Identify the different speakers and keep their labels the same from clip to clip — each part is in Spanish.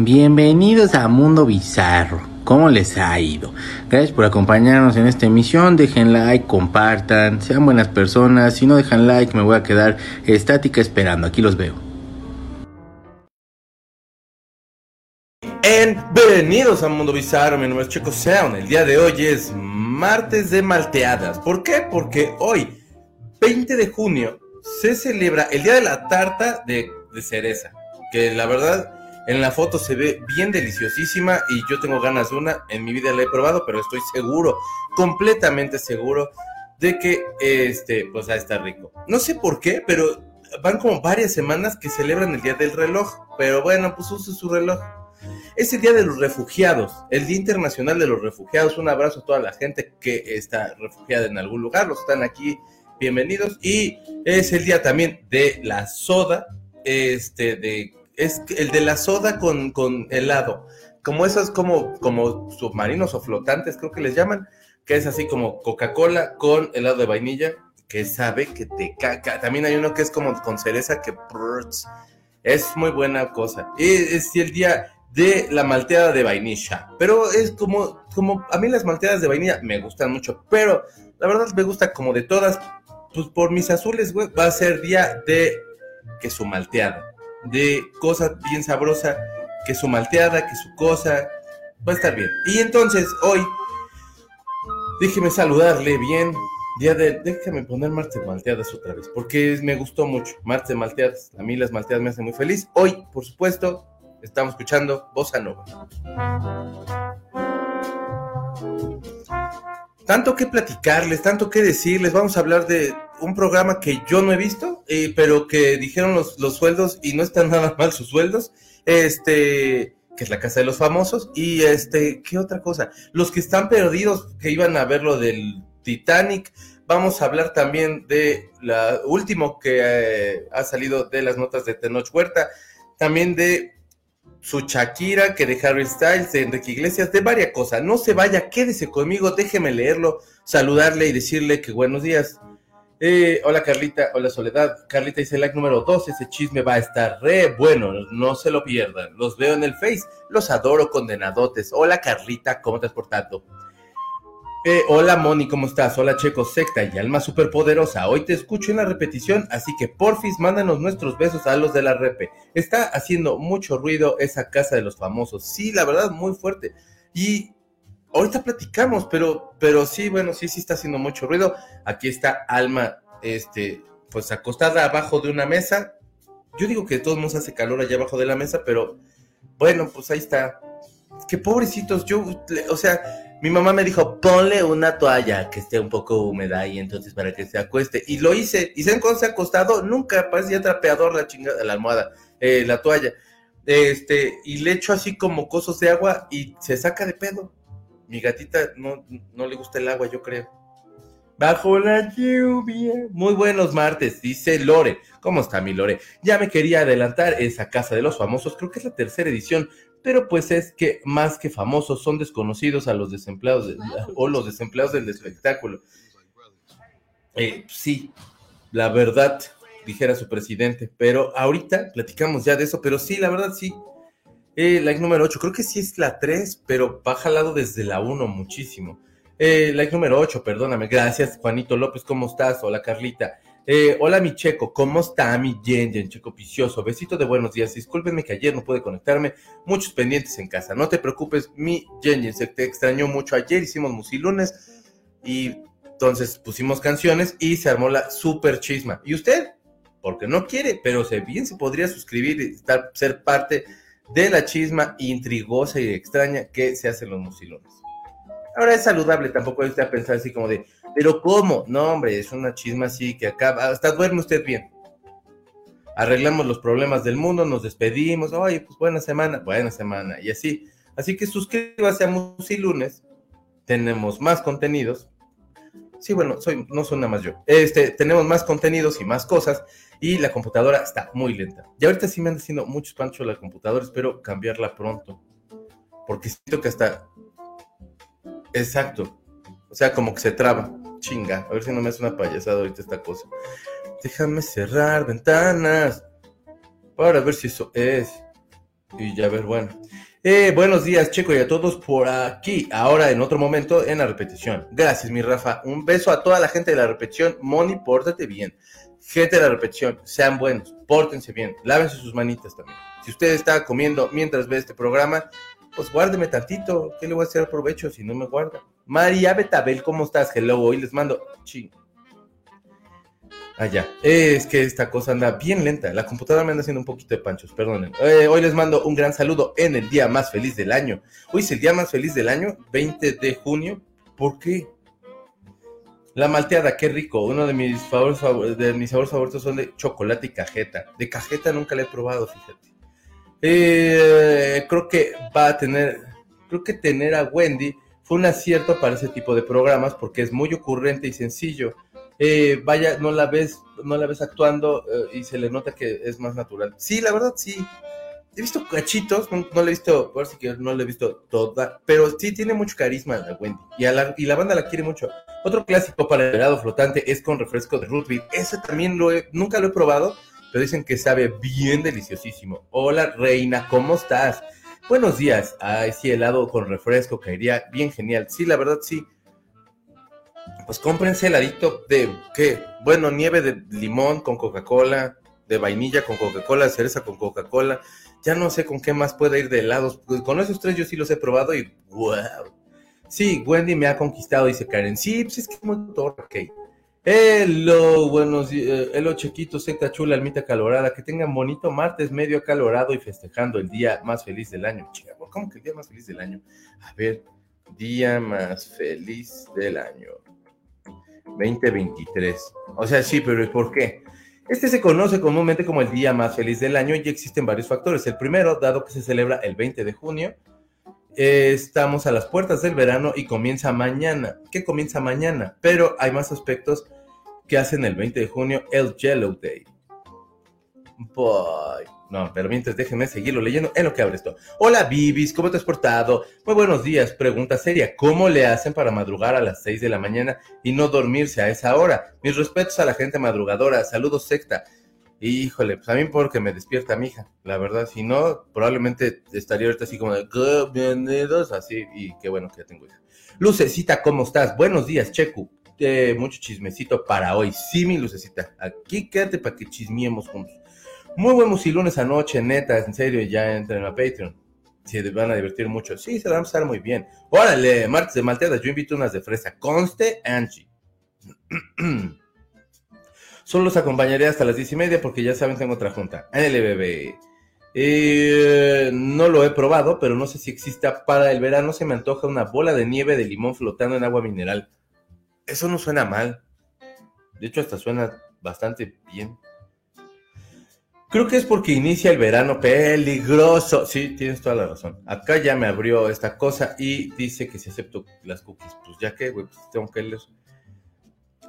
Speaker 1: Bienvenidos a Mundo Bizarro. ¿Cómo les ha ido? Gracias por acompañarnos en esta emisión. Dejen like, compartan, sean buenas personas. Si no dejan like, me voy a quedar estática esperando. Aquí los veo.
Speaker 2: Bienvenidos a Mundo Bizarro. Mi nombre es Checo Sound. El día de hoy es martes de malteadas. ¿Por qué? Porque hoy, 20 de junio, se celebra el día de la tarta de, de cereza. Que la verdad en la foto se ve bien deliciosísima y yo tengo ganas de una. En mi vida la he probado, pero estoy seguro, completamente seguro de que este, pues va a estar rico. No sé por qué, pero van como varias semanas que celebran el Día del Reloj. Pero bueno, pues use su reloj. Es el Día de los Refugiados, el Día Internacional de los Refugiados. Un abrazo a toda la gente que está refugiada en algún lugar. Los están aquí, bienvenidos. Y es el día también de la soda, este, de es el de la soda con, con helado. Como esos, como, como submarinos o flotantes, creo que les llaman, que es así como Coca-Cola con helado de vainilla, que sabe que te caca. También hay uno que es como con cereza, que es muy buena cosa. Y es el día de la malteada de vainilla. Pero es como, como, a mí las malteadas de vainilla me gustan mucho, pero la verdad me gusta como de todas. Pues por mis azules, güey, va a ser día de que su malteada de cosas bien sabrosa, que su malteada, que su cosa, va a estar bien. Y entonces hoy, déjeme saludarle bien. Día de, déjame poner martes malteadas otra vez, porque me gustó mucho. Martes malteadas, a mí las malteadas me hacen muy feliz. Hoy, por supuesto, estamos escuchando Bossa Nova. Tanto que platicarles, tanto que decirles, vamos a hablar de un programa que yo no he visto, eh, pero que dijeron los, los, sueldos y no están nada mal sus sueldos, este, que es la casa de los famosos, y este, ¿qué otra cosa? Los que están perdidos, que iban a ver lo del Titanic, vamos a hablar también de la último que eh, ha salido de las notas de Tenoch Huerta, también de su Shakira, que de Harry Styles, de Enrique Iglesias, de varias cosas. No se vaya, quédese conmigo, déjeme leerlo, saludarle y decirle que buenos días. Eh, hola Carlita, hola Soledad. Carlita dice like número 2, ese chisme va a estar re bueno, no se lo pierdan. Los veo en el Face, los adoro condenadotes. Hola Carlita, ¿cómo te has portado? Eh, hola Moni, ¿cómo estás? Hola Checo, secta y alma superpoderosa. Hoy te escucho en la repetición, así que porfis, mándanos nuestros besos a los de la repe. Está haciendo mucho ruido esa casa de los famosos. Sí, la verdad, muy fuerte. Y ahorita platicamos, pero, pero sí, bueno, sí, sí está haciendo mucho ruido. Aquí está Alma, este, pues acostada abajo de una mesa. Yo digo que de todos modos hace calor allá abajo de la mesa, pero bueno, pues ahí está. Qué pobrecitos, yo, o sea, mi mamá me dijo, ponle una toalla que esté un poco húmeda y entonces para que se acueste. Y lo hice, y se cuándo se ha acostado? Nunca, parecía trapeador la chingada, la almohada, eh, la toalla. Este, y le echo así como cosos de agua y se saca de pedo mi gatita no, no le gusta el agua, yo creo. Bajo la lluvia. Muy buenos martes, dice Lore. ¿Cómo está mi Lore? Ya me quería adelantar esa casa de los famosos, creo que es la tercera edición, pero pues es que más que famosos son desconocidos a los desempleados o los desempleados del espectáculo. Eh, sí, la verdad, dijera su presidente, pero ahorita platicamos ya de eso, pero sí, la verdad sí, eh, like número 8, creo que sí es la 3, pero va jalado desde la 1 muchísimo. Eh, like número 8, perdóname. Gracias, Juanito López, ¿cómo estás? Hola, Carlita. Eh, hola, mi Checo, ¿cómo está mi Yen Checo Picioso? Besito de buenos días. Discúlpenme que ayer no pude conectarme. Muchos pendientes en casa. No te preocupes, mi Yen Se te extrañó mucho. Ayer hicimos musilunes y entonces pusimos canciones y se armó la super chisma. ¿Y usted? Porque no quiere, pero se, bien se podría suscribir y estar, ser parte de la chisma intrigosa y extraña que se hacen los musilones. Ahora es saludable, tampoco hay a pensar así como de, pero ¿cómo? No, hombre, es una chisma así que acaba, hasta duerme usted bien. Arreglamos los problemas del mundo, nos despedimos, oye, pues buena semana, buena semana, y así. Así que suscríbase a Musilunes, tenemos más contenidos. Sí, bueno, soy, no soy nada más yo. Este, tenemos más contenidos y más cosas y la computadora está muy lenta. Y ahorita sí me han haciendo muchos panchos la computadora, espero cambiarla pronto. Porque siento que hasta... Exacto. O sea, como que se traba. Chinga. A ver si no me hace una payasada ahorita esta cosa. Déjame cerrar ventanas. Para ver si eso es. Y ya ver, bueno. Eh, buenos días, Checo, y a todos por aquí. Ahora, en otro momento, en la repetición. Gracias, mi Rafa. Un beso a toda la gente de la repetición. Moni, pórtate bien. Gente de la repetición, sean buenos, pórtense bien, lávense sus manitas también. Si usted está comiendo mientras ve este programa, pues guárdeme tantito. ¿Qué le voy a hacer provecho si no me guarda? María Betabel, ¿cómo estás? Hello, hoy les mando. Ching. Ah, ya. Es que esta cosa anda bien lenta. La computadora me anda haciendo un poquito de panchos, perdonen. Eh, hoy les mando un gran saludo en el día más feliz del año. Hoy es el día más feliz del año, 20 de junio. ¿Por qué? La malteada, qué rico. Uno de mis, favores, de mis sabores favoritos son de chocolate y cajeta. De cajeta nunca la he probado, fíjate. Eh, creo que va a tener, creo que tener a Wendy fue un acierto para ese tipo de programas porque es muy ocurrente y sencillo eh, vaya, no la ves, no la ves actuando eh, y se le nota que es más natural. Sí, la verdad, sí. He visto cachitos, no, le he visto, por si que no le he visto toda, pero sí tiene mucho carisma la Wendy y, la, la banda la quiere mucho. Otro clásico para el helado flotante es con refresco de Rootville. Ese también nunca lo he probado, pero dicen que sabe bien deliciosísimo. Hola, reina, ¿cómo estás? Buenos días. Ay, sí, helado con refresco caería bien genial. Sí, la verdad, sí pues cómprense heladito de, ¿qué? Bueno, nieve de limón con Coca-Cola, de vainilla con Coca-Cola, cereza con Coca-Cola. Ya no sé con qué más puede ir de helados. Con esos tres yo sí los he probado y wow. Sí, Wendy me ha conquistado, dice Karen. Sí, pues es que es muy torque. Hello, buenos días. Eh, hello, chiquito, secta chula, almita calorada. Que tengan bonito martes medio calorado y festejando el día más feliz del año. Chica, ¿cómo que el día más feliz del año? A ver, día más feliz del año. 2023. O sea, sí, pero ¿por qué? Este se conoce comúnmente como el día más feliz del año y existen varios factores. El primero, dado que se celebra el 20 de junio, estamos a las puertas del verano y comienza mañana. ¿Qué comienza mañana? Pero hay más aspectos que hacen el 20 de junio el Yellow Day. Bye. No, pero mientras déjenme seguirlo leyendo en lo que abre esto. Hola, Bibis, ¿cómo te has portado? Muy buenos días. Pregunta seria: ¿Cómo le hacen para madrugar a las 6 de la mañana y no dormirse a esa hora? Mis respetos a la gente madrugadora. Saludos, secta. Híjole, pues a mí porque me despierta mi hija, la verdad. Si no, probablemente estaría ahorita así como de bienvenidos, así. Y qué bueno que ya tengo hija. Lucecita, ¿cómo estás? Buenos días, Checu. Eh, mucho chismecito para hoy. Sí, mi lucecita. Aquí quédate para que chismiemos juntos. Muy buen musilunes anoche, neta, en serio, ya entren a Patreon. Se van a divertir mucho. Sí, se van a pasar muy bien. Órale, martes de malteadas, yo invito unas de fresa. Conste, Angie. Solo los acompañaré hasta las diez y media porque ya saben, tengo otra junta. NLBB. Eh, no lo he probado, pero no sé si exista para el verano. Se me antoja una bola de nieve de limón flotando en agua mineral. Eso no suena mal. De hecho, hasta suena bastante bien. Creo que es porque inicia el verano peligroso. Sí, tienes toda la razón. Acá ya me abrió esta cosa y dice que si acepto las cookies, pues ya que, güey, pues tengo que leer.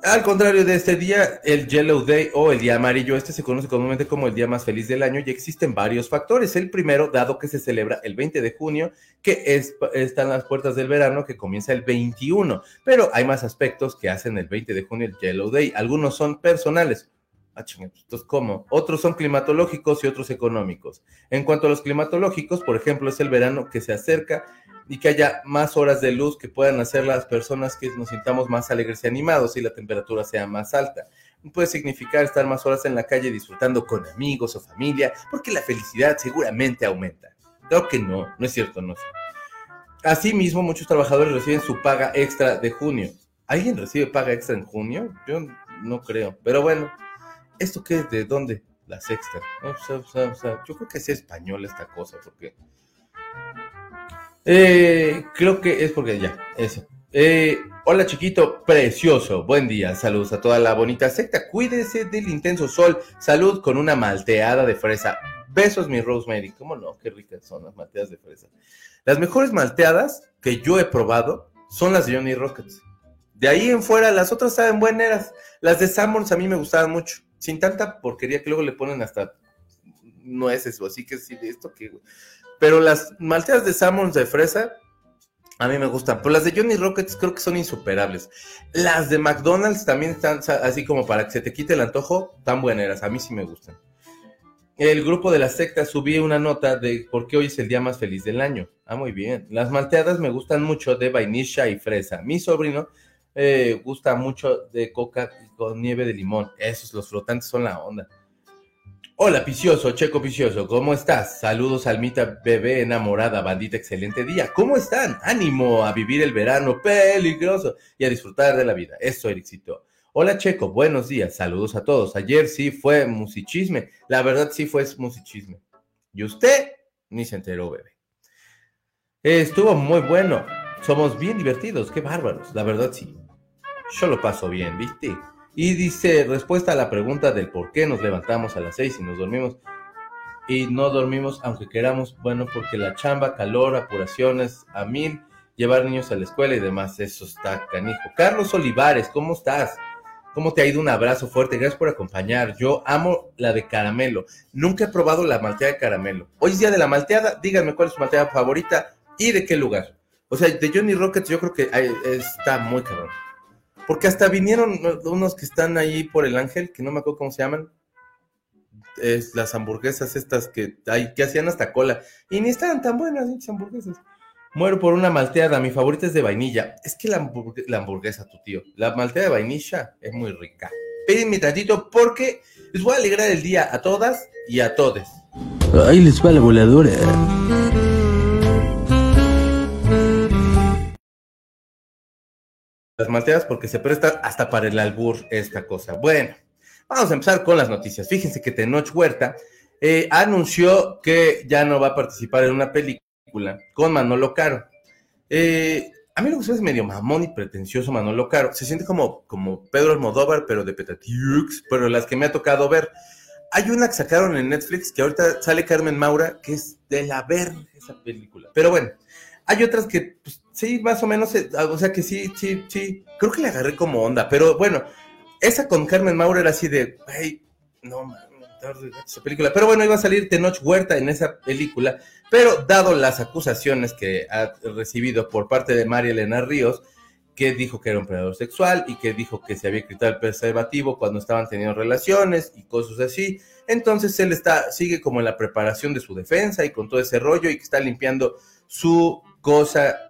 Speaker 2: Al contrario de este día, el Yellow Day o el día amarillo, este se conoce comúnmente como el día más feliz del año y existen varios factores. El primero, dado que se celebra el 20 de junio, que es, están las puertas del verano, que comienza el 21. Pero hay más aspectos que hacen el 20 de junio el Yellow Day. Algunos son personales. Ah, entonces, ¿cómo? Otros son climatológicos y otros económicos. En cuanto a los climatológicos, por ejemplo, es el verano que se acerca y que haya más horas de luz que puedan hacer las personas que nos sintamos más alegres y animados y la temperatura sea más alta. Puede significar estar más horas en la calle disfrutando con amigos o familia, porque la felicidad seguramente aumenta. Creo que no, no es cierto, no sé. Asimismo, muchos trabajadores reciben su paga extra de junio. ¿Alguien recibe paga extra en junio? Yo no creo, pero bueno, ¿esto qué es? ¿De dónde? La sexta. Yo creo que es español esta cosa, porque... Eh, creo que es porque ya, eso. Eh, hola chiquito, precioso, buen día, saludos a toda la bonita secta, cuídese del intenso sol, salud con una malteada de fresa. Besos mi Rosemary, cómo no, qué ricas son las malteadas de fresa. Las mejores malteadas que yo he probado son las de Johnny Rockets. De ahí en fuera, las otras saben buenas. Las de Sammons a mí me gustaban mucho sin tanta porquería que luego le ponen hasta nueces o así que sí, de esto que... Pero las malteadas de salmon de fresa, a mí me gustan. Pero las de Johnny Rockets creo que son insuperables. Las de McDonald's también están así como para que se te quite el antojo, tan buenas. A mí sí me gustan. el grupo de la secta subí una nota de por qué hoy es el día más feliz del año. Ah, muy bien. Las malteadas me gustan mucho de vainilla y fresa. Mi sobrino eh, gusta mucho de coca con nieve de limón. Esos, los flotantes son la onda. Hola, Picioso, Checo Picioso, ¿cómo estás? Saludos, Almita, bebé enamorada, bandita, excelente día. ¿Cómo están? Ánimo a vivir el verano peligroso y a disfrutar de la vida. Eso, Ericito. Hola, Checo, buenos días, saludos a todos. Ayer sí fue musichisme, la verdad sí fue musichisme. Y usted ni se enteró, bebé. Estuvo muy bueno, somos bien divertidos, qué bárbaros, la verdad sí. Yo lo paso bien, ¿viste? Y dice, respuesta a la pregunta del por qué nos levantamos a las seis y nos dormimos. Y no dormimos aunque queramos, bueno, porque la chamba, calor, apuraciones a mil, llevar niños a la escuela y demás, eso está canijo. Carlos Olivares, ¿cómo estás? ¿Cómo te ha ido? Un abrazo fuerte, gracias por acompañar. Yo amo la de caramelo. Nunca he probado la malteada de caramelo. Hoy es día de la malteada, díganme cuál es su malteada favorita y de qué lugar. O sea, de Johnny Rockets yo creo que está muy cabrón. Porque hasta vinieron unos que están ahí por el ángel, que no me acuerdo cómo se llaman. Es las hamburguesas estas que, hay, que hacían hasta cola. Y ni estaban tan buenas esas hamburguesas. Muero por una malteada, mi favorita es de vainilla. Es que la, hamburguesa, tu tío, la malteada de vainilla es muy rica. Pídenme tantito porque les voy a alegrar el día a todas y a todes.
Speaker 1: Ahí les va la voladora.
Speaker 2: Las malteadas porque se presta hasta para el albur esta cosa. Bueno, vamos a empezar con las noticias. Fíjense que Tenoch Huerta eh, anunció que ya no va a participar en una película con Manolo Caro. Eh, a mí lo que es medio mamón y pretencioso Manolo Caro. Se siente como, como Pedro Almodóvar, pero de Petatiux, pero las que me ha tocado ver. Hay una que sacaron en Netflix que ahorita sale Carmen Maura, que es de la ver esa película. Pero bueno, hay otras que pues, sí, más o menos, eh, o sea que sí, sí, sí. Creo que le agarré como onda, pero bueno, esa con Carmen Maura era así de, hey, no esa película. Pero bueno, iba a salir Tenoch Huerta en esa película, pero dado las acusaciones que ha recibido por parte de María Elena Ríos, que dijo que era un predador sexual y que dijo que se había quitado el preservativo cuando estaban teniendo relaciones y cosas así. Entonces él está, sigue como en la preparación de su defensa y con todo ese rollo y que está limpiando su cosa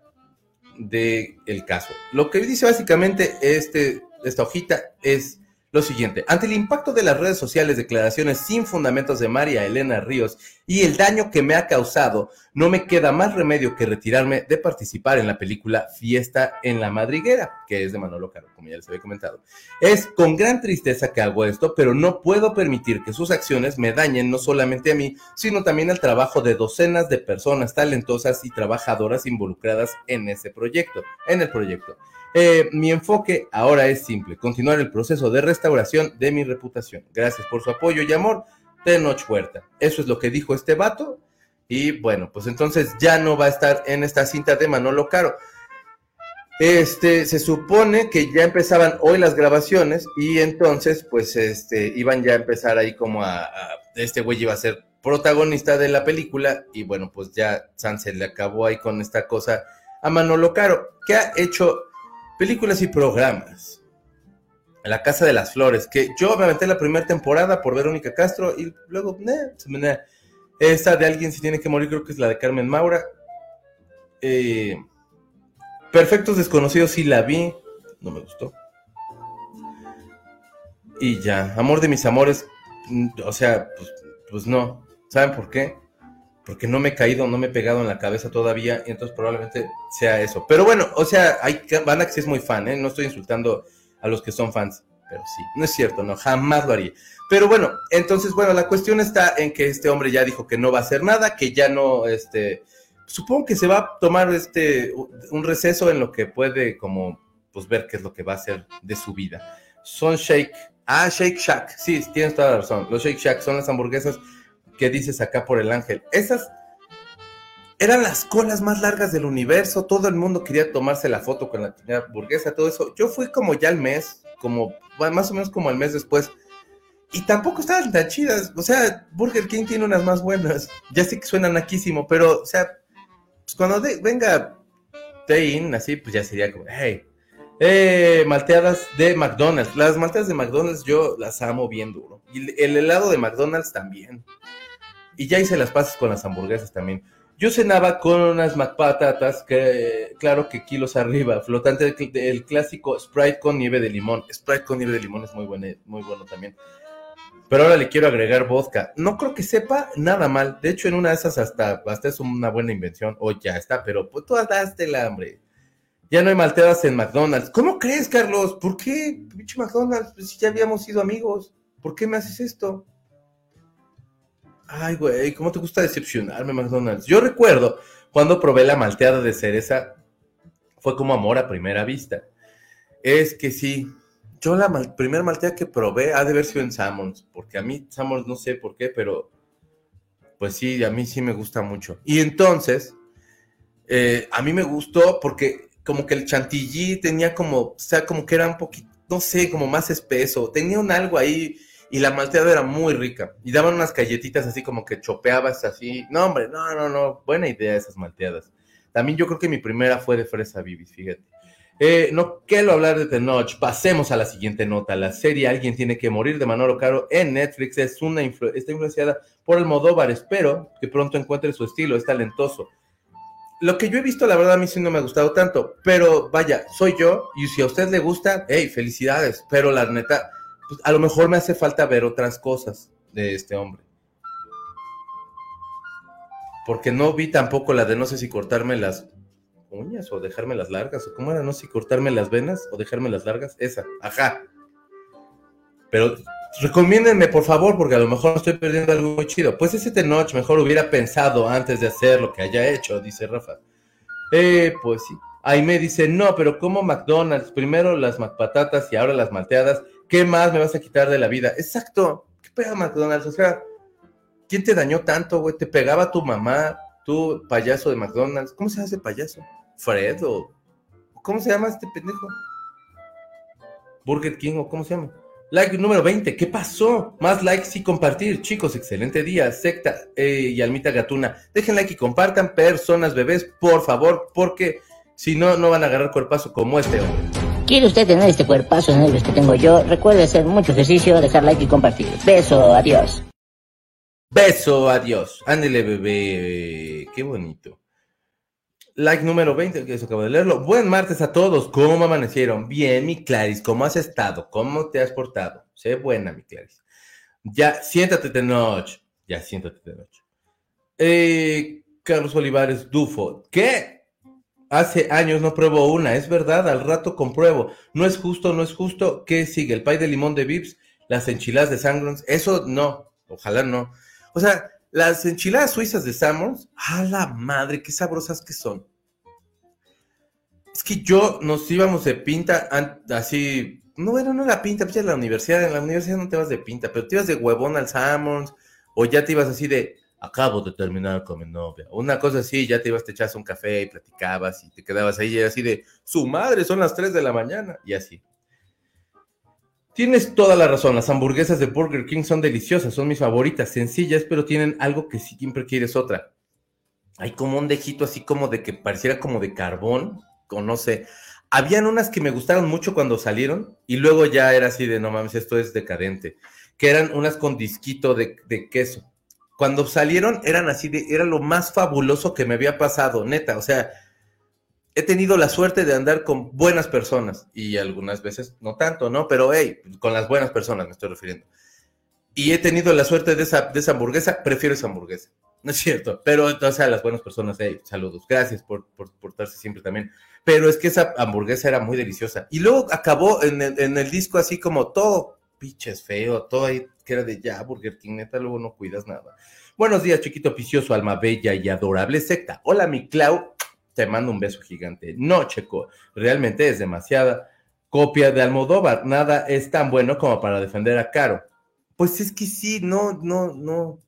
Speaker 2: del el caso. Lo que dice básicamente este, esta hojita es lo siguiente. Ante el impacto de las redes sociales, declaraciones sin fundamentos de María Elena Ríos y el daño que me ha causado, no me queda más remedio que retirarme de participar en la película Fiesta en la Madriguera, que es de Manolo Caro, como ya les había comentado. Es con gran tristeza que hago esto, pero no puedo permitir que sus acciones me dañen no solamente a mí, sino también al trabajo de docenas de personas talentosas y trabajadoras involucradas en ese proyecto, en el proyecto. Eh, mi enfoque ahora es simple, continuar el proceso de restauración de mi reputación. Gracias por su apoyo y amor, Tenoch Huerta. Eso es lo que dijo este vato. Y bueno, pues entonces ya no va a estar en esta cinta de Manolo Caro. Este, se supone que ya empezaban hoy las grabaciones y entonces pues este, iban ya a empezar ahí como a, este güey iba a ser protagonista de la película y bueno, pues ya se le acabó ahí con esta cosa a Manolo Caro, que ha hecho películas y programas. La Casa de las Flores, que yo me aventé la primera temporada por Verónica Castro y luego, eh, se me, esta de Alguien si tiene que morir, creo que es la de Carmen Maura. Eh, Perfectos Desconocidos sí la vi, no me gustó. Y ya, Amor de mis amores, mm, o sea, pues, pues no. ¿Saben por qué? porque no me he caído, no me he pegado en la cabeza todavía, y entonces probablemente sea eso. Pero bueno, o sea, hay banda que sí es muy fan, ¿eh? No estoy insultando a los que son fans, pero sí, no es cierto, no, jamás lo haría. Pero bueno, entonces, bueno, la cuestión está en que este hombre ya dijo que no va a hacer nada, que ya no, este, supongo que se va a tomar este, un receso en lo que puede como, pues ver qué es lo que va a hacer de su vida. Son Shake, ah, Shake Shack, sí, tienes toda la razón, los Shake Shack son las hamburguesas ¿Qué dices acá por el ángel? Esas eran las colas más largas del universo. Todo el mundo quería tomarse la foto con la burguesa, todo eso. Yo fui como ya al mes, como más o menos como al mes después. Y tampoco estaban tan chidas. O sea, Burger King tiene unas más buenas. Ya sé que suenan naquísimo, pero, o sea, pues cuando venga Tein, así, pues ya sería como, hey, eh, malteadas de McDonald's. Las malteadas de McDonald's yo las amo bien duro. Y el helado de McDonald's también. Y ya hice las paces con las hamburguesas también. Yo cenaba con unas McPatatas, que claro que kilos arriba, flotante, el clásico Sprite con nieve de limón. Sprite con nieve de limón es muy bueno, muy bueno también. Pero ahora le quiero agregar vodka. No creo que sepa nada mal. De hecho, en una de esas hasta, hasta es una buena invención. O ya está, pero pues tú daste el hambre. Ya no hay malteadas en McDonald's. ¿Cómo crees, Carlos? ¿Por qué, pinche McDonald's? Pues ya habíamos sido amigos. ¿Por qué me haces esto? Ay, güey, ¿cómo te gusta decepcionarme, McDonald's? Yo recuerdo cuando probé la malteada de cereza, fue como amor a primera vista. Es que sí, yo la primera malteada que probé ha de haber sido en Sammons, porque a mí Sammons no sé por qué, pero pues sí, a mí sí me gusta mucho. Y entonces, eh, a mí me gustó porque como que el chantilly tenía como, o sea, como que era un poquito, no sé, como más espeso, tenía un algo ahí y la malteada era muy rica. Y daban unas galletitas así como que chopeabas así. No, hombre, no, no, no. Buena idea esas malteadas. También yo creo que mi primera fue de fresa bibis, fíjate. Eh, no quiero hablar de The Pasemos a la siguiente nota. La serie Alguien tiene que morir de Manolo Caro en Netflix es una está influenciada por el Modóvar. Espero que pronto encuentre su estilo. Es talentoso. Lo que yo he visto, la verdad, a mí sí no me ha gustado tanto. Pero vaya, soy yo. Y si a usted le gusta, hey, felicidades. Pero la neta, pues, a lo mejor me hace falta ver otras cosas de este hombre. Porque no vi tampoco la de no sé si cortarme las uñas o dejarme las largas, o cómo era, no sé si cortarme las venas o dejarme las largas, esa, ajá. Pero recomiéndenme, por favor, porque a lo mejor estoy perdiendo algo muy chido. Pues ese Tenoch mejor hubiera pensado antes de hacer lo que haya hecho, dice Rafa. Eh, pues sí. Ahí me dice, no, pero como McDonald's, primero las patatas y ahora las malteadas, ¿qué más me vas a quitar de la vida? Exacto, ¿qué pega McDonald's? O sea, ¿quién te dañó tanto, güey? ¿Te pegaba tu mamá, tu payaso de McDonald's? ¿Cómo se hace payaso? ¿Fred o cómo se llama este pendejo? Burger King o cómo se llama? Like número 20, ¿qué pasó? Más likes y compartir, chicos, excelente día, secta eh, y almita gatuna. Dejen like y compartan, personas, bebés, por favor, porque si no, no van a agarrar cuerpazo como este hombre.
Speaker 3: ¿Quiere usted tener este cuerpazo en el que tengo yo? Recuerde hacer mucho ejercicio, dejar like y compartir. Beso, adiós.
Speaker 2: Beso, adiós. Ándele, bebé. Qué bonito. Like número 20, que eso acabo de leerlo. Buen martes a todos. ¿Cómo amanecieron? Bien, mi Claris. ¿Cómo has estado? ¿Cómo te has portado? Sé buena, mi Claris. Ya, siéntate de noche. Ya, siéntate de noche. Eh, Carlos Olivares Dufo. ¿Qué? Hace años no pruebo una, es verdad, al rato compruebo. No es justo, no es justo. ¿Qué sigue? ¿El pay de limón de Vips? ¿Las enchiladas de Sangrons? Eso no, ojalá no. O sea, las enchiladas suizas de Sangrons, a la madre, qué sabrosas que son. Es que yo nos íbamos de pinta así, no era no la pinta, pues ya en la universidad, en la universidad no te vas de pinta, pero te ibas de huevón al Sangrons, o ya te ibas así de, acabo de terminar con mi novia. Una cosa así, ya te ibas, te echas un café y platicabas y te quedabas ahí y así de, su madre, son las 3 de la mañana y así. Tienes toda la razón, las hamburguesas de Burger King son deliciosas, son mis favoritas, sencillas, pero tienen algo que siempre quieres otra. Hay como un dejito así como de que pareciera como de carbón, o no sé. Habían unas que me gustaron mucho cuando salieron y luego ya era así de, no mames, esto es decadente, que eran unas con disquito de queso cuando salieron eran así de, era lo más fabuloso que me había pasado, neta, o sea, he tenido la suerte de andar con buenas personas y algunas veces no tanto, ¿no? Pero hey, con las buenas personas me estoy refiriendo. Y he tenido la suerte de esa, de esa hamburguesa, prefiero esa hamburguesa. No es cierto, pero entonces a las buenas personas, hey, saludos, gracias por, por portarse siempre también. Pero es que esa hamburguesa era muy deliciosa. Y luego acabó en el, en el disco así como todo pinches feo, todo ahí era de ya, Burger King, neta, luego no cuidas nada. Buenos días, chiquito picioso, alma bella y adorable secta. Hola, mi Clau, te mando un beso gigante. No, Checo, realmente es demasiada copia de Almodóvar. Nada es tan bueno como para defender a Caro. Pues es que sí, no, no, no.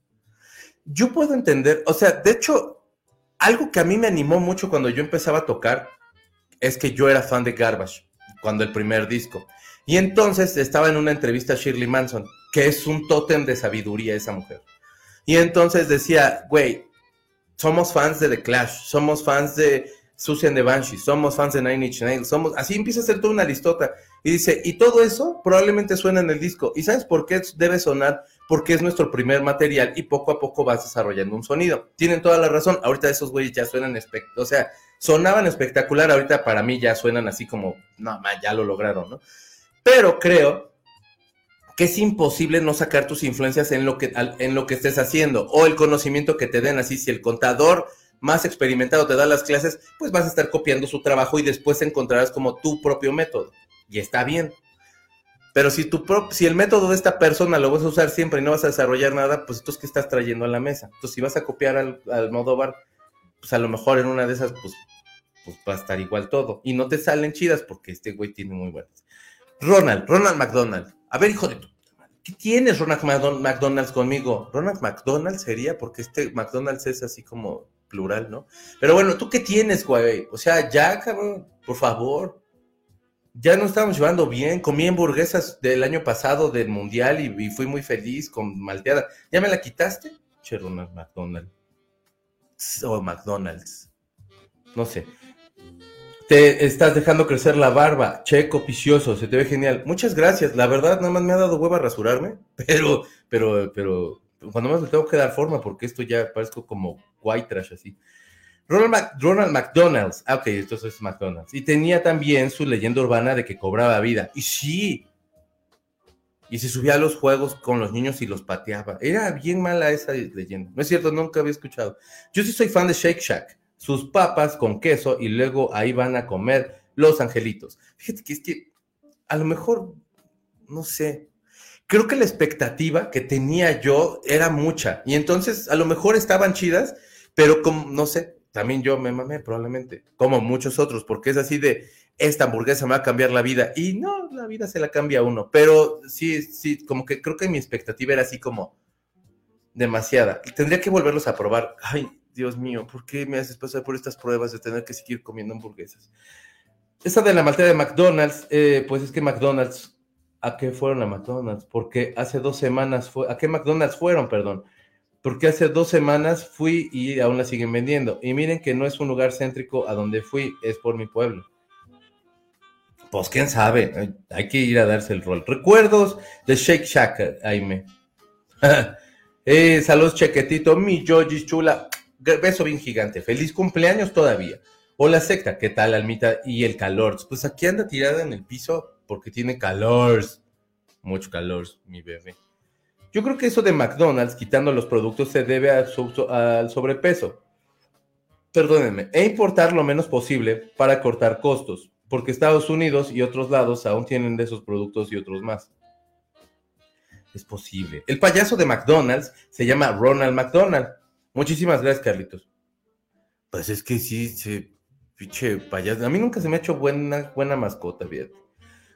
Speaker 2: Yo puedo entender, o sea, de hecho, algo que a mí me animó mucho cuando yo empezaba a tocar es que yo era fan de Garbage, cuando el primer disco. Y entonces estaba en una entrevista a Shirley Manson, que es un tótem de sabiduría esa mujer. Y entonces decía, güey, somos fans de The Clash, somos fans de Susan de Banshee, somos fans de Nine Inch Nails, somos, así empieza a ser toda una listota. Y dice, y todo eso probablemente suena en el disco. ¿Y sabes por qué debe sonar? porque es nuestro primer material y poco a poco vas desarrollando un sonido. Tienen toda la razón, ahorita esos güeyes ya suenan o sea, sonaban espectacular, ahorita para mí ya suenan así como, no, ya lo lograron, ¿no? Pero creo es imposible no sacar tus influencias en lo que, en lo que estés haciendo o el conocimiento que te den así, si el contador más experimentado te da las clases, pues vas a estar copiando su trabajo y después encontrarás como tu propio método. Y está bien. Pero si, tu si el método de esta persona lo vas a usar siempre y no vas a desarrollar nada, pues entonces, ¿qué estás trayendo a la mesa? Entonces, si vas a copiar al, al bar, pues a lo mejor en una de esas, pues, pues va a estar igual todo. Y no te salen chidas porque este güey tiene muy buenas. Ronald, Ronald McDonald. A ver, hijo de tu ¿Qué tienes, Ronald McDonald's, conmigo? Ronald McDonald sería porque este McDonald's es así como plural, ¿no? Pero bueno, ¿tú qué tienes, güey? O sea, ya, cabrón, por favor ya no estábamos llevando bien. Comí hamburguesas del año pasado del mundial y, fui muy feliz con malteada. ¿Ya me la quitaste? Che, Ronald McDonald. O McDonald's. No sé. Te estás dejando crecer la barba. Checo vicioso, se te ve genial. Muchas gracias. La verdad, nada más me ha dado hueva rasurarme. Pero, pero, pero, cuando más le tengo que dar forma porque esto ya parezco como white trash así. Ronald, McDonald's. Ah, ok, esto es McDonald's. Y tenía también su leyenda urbana de que cobraba vida. Y sí. Y se subía a los juegos con los niños y los pateaba. Era bien mala esa leyenda. No es cierto, nunca había escuchado. Yo sí soy fan de Shake Shack. Sus papas con queso y luego ahí van a comer los angelitos. Fíjate que es que a lo mejor, no sé, creo que la expectativa que tenía yo era mucha. Y entonces a lo mejor estaban chidas, pero como, no sé, también yo me mamé probablemente, como muchos otros, porque es así de, esta hamburguesa me va a cambiar la vida. Y no, la vida se la cambia a uno, pero sí, sí, como que creo que mi expectativa era así como demasiada. Tendría que volverlos a probar. Ay, Dios mío, ¿por qué me haces pasar por estas pruebas de tener que seguir comiendo hamburguesas? Esa de la maltea de McDonald's, eh, pues es que McDonald's, ¿a qué fueron a McDonald's? Porque hace dos semanas fue, ¿a qué McDonald's fueron, perdón? porque hace dos semanas fui y aún la siguen vendiendo. Y miren que no es un lugar céntrico a donde fui, es por mi pueblo. Pues quién sabe, hay que ir a darse el rol. Recuerdos de Shake Shack, Aime. eh, saludos, Chequetito, mi Yoji chula. Beso bien gigante. Feliz cumpleaños todavía. Hola, secta, ¿qué tal, Almita? Y el calor. Pues aquí anda tirada en el piso porque tiene calor. Mucho calor, mi bebé. Yo creo que eso de McDonald's quitando los productos se debe al, sobrepeso. Perdónenme, e importar lo menos posible para cortar costos, porque Estados Unidos y otros lados aún tienen de esos productos y otros más. Es posible. El payaso de McDonald's se llama Ronald McDonald. Muchísimas gracias, Carlitos. Pues es que sí, sí, pinche payaso. A mí nunca se me ha hecho buena, buena mascota, fíjate.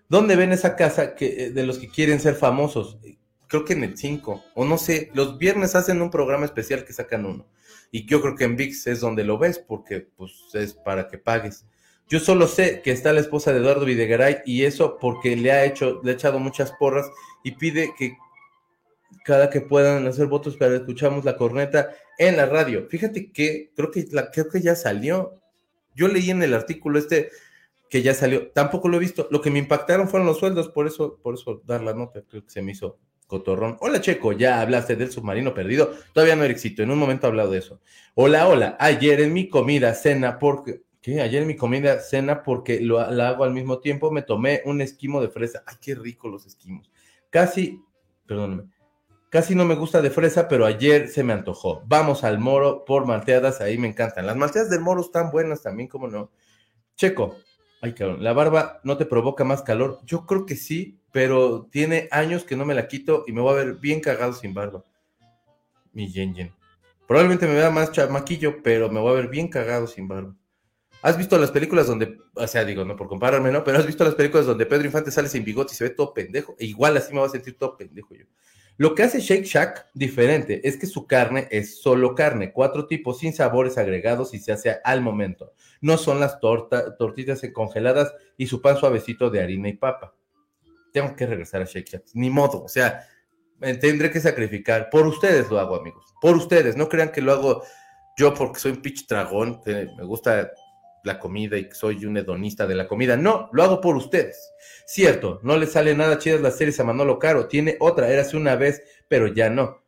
Speaker 2: ¿Dónde ven esa casa que, de los que quieren ser famosos? creo que en el 5, o no sé, los viernes hacen un programa especial que sacan uno. Y yo creo que en VIX es donde lo ves, porque pues es para que pagues. Yo solo sé que está la esposa de Eduardo Videgaray y eso porque le ha hecho, le ha echado muchas porras y pide que cada que puedan hacer votos para escuchamos la corneta en la radio. Fíjate que creo que la, creo que ya salió. Yo leí en el artículo este que ya salió. Tampoco lo he visto. Lo que me impactaron fueron los sueldos, por eso, por eso dar la nota, creo que se me hizo Cotorrón. Hola Checo, ya hablaste del submarino perdido. Todavía no, éxito. En un momento he hablado de eso. Hola, hola. Ayer en mi comida, cena, porque. ¿Qué? Ayer en mi comida, cena, porque lo, la hago al mismo tiempo, me tomé un esquimo de fresa. Ay, qué rico los esquimos. Casi, perdóname. Casi no me gusta de fresa, pero ayer se me antojó. Vamos al moro por malteadas, ahí me encantan. Las malteadas del moro están buenas también, ¿cómo no? Checo, ay cabrón, ¿la barba no te provoca más calor? Yo creo que sí, pero tiene años que no me la quito y me voy a ver bien cagado sin barba. Mi Yen Yen. Probablemente me vea más chamaquillo, pero me voy a ver bien cagado sin barba. ¿Has visto las películas donde, o sea, digo, no por compararme, ¿no? Pero has visto las películas donde Pedro Infante sale sin bigote y se ve todo pendejo. E igual así me voy a sentir todo pendejo yo. Lo que hace Shake Shack diferente es que su carne es solo carne, cuatro tipos sin sabores agregados y se hace al momento. No son las tortitas congeladas y su pan suavecito de harina y papa tengo que regresar a Shake Shack. Ni modo, o sea, me tendré que sacrificar. Por ustedes lo hago, amigos. Por ustedes. No crean que lo hago yo porque soy un pitch dragón. me gusta la comida y que soy un hedonista de la comida. No, lo hago por ustedes. Cierto, no le sale nada chidas las series a Manolo Caro. Tiene otra, érase una vez, pero ya no.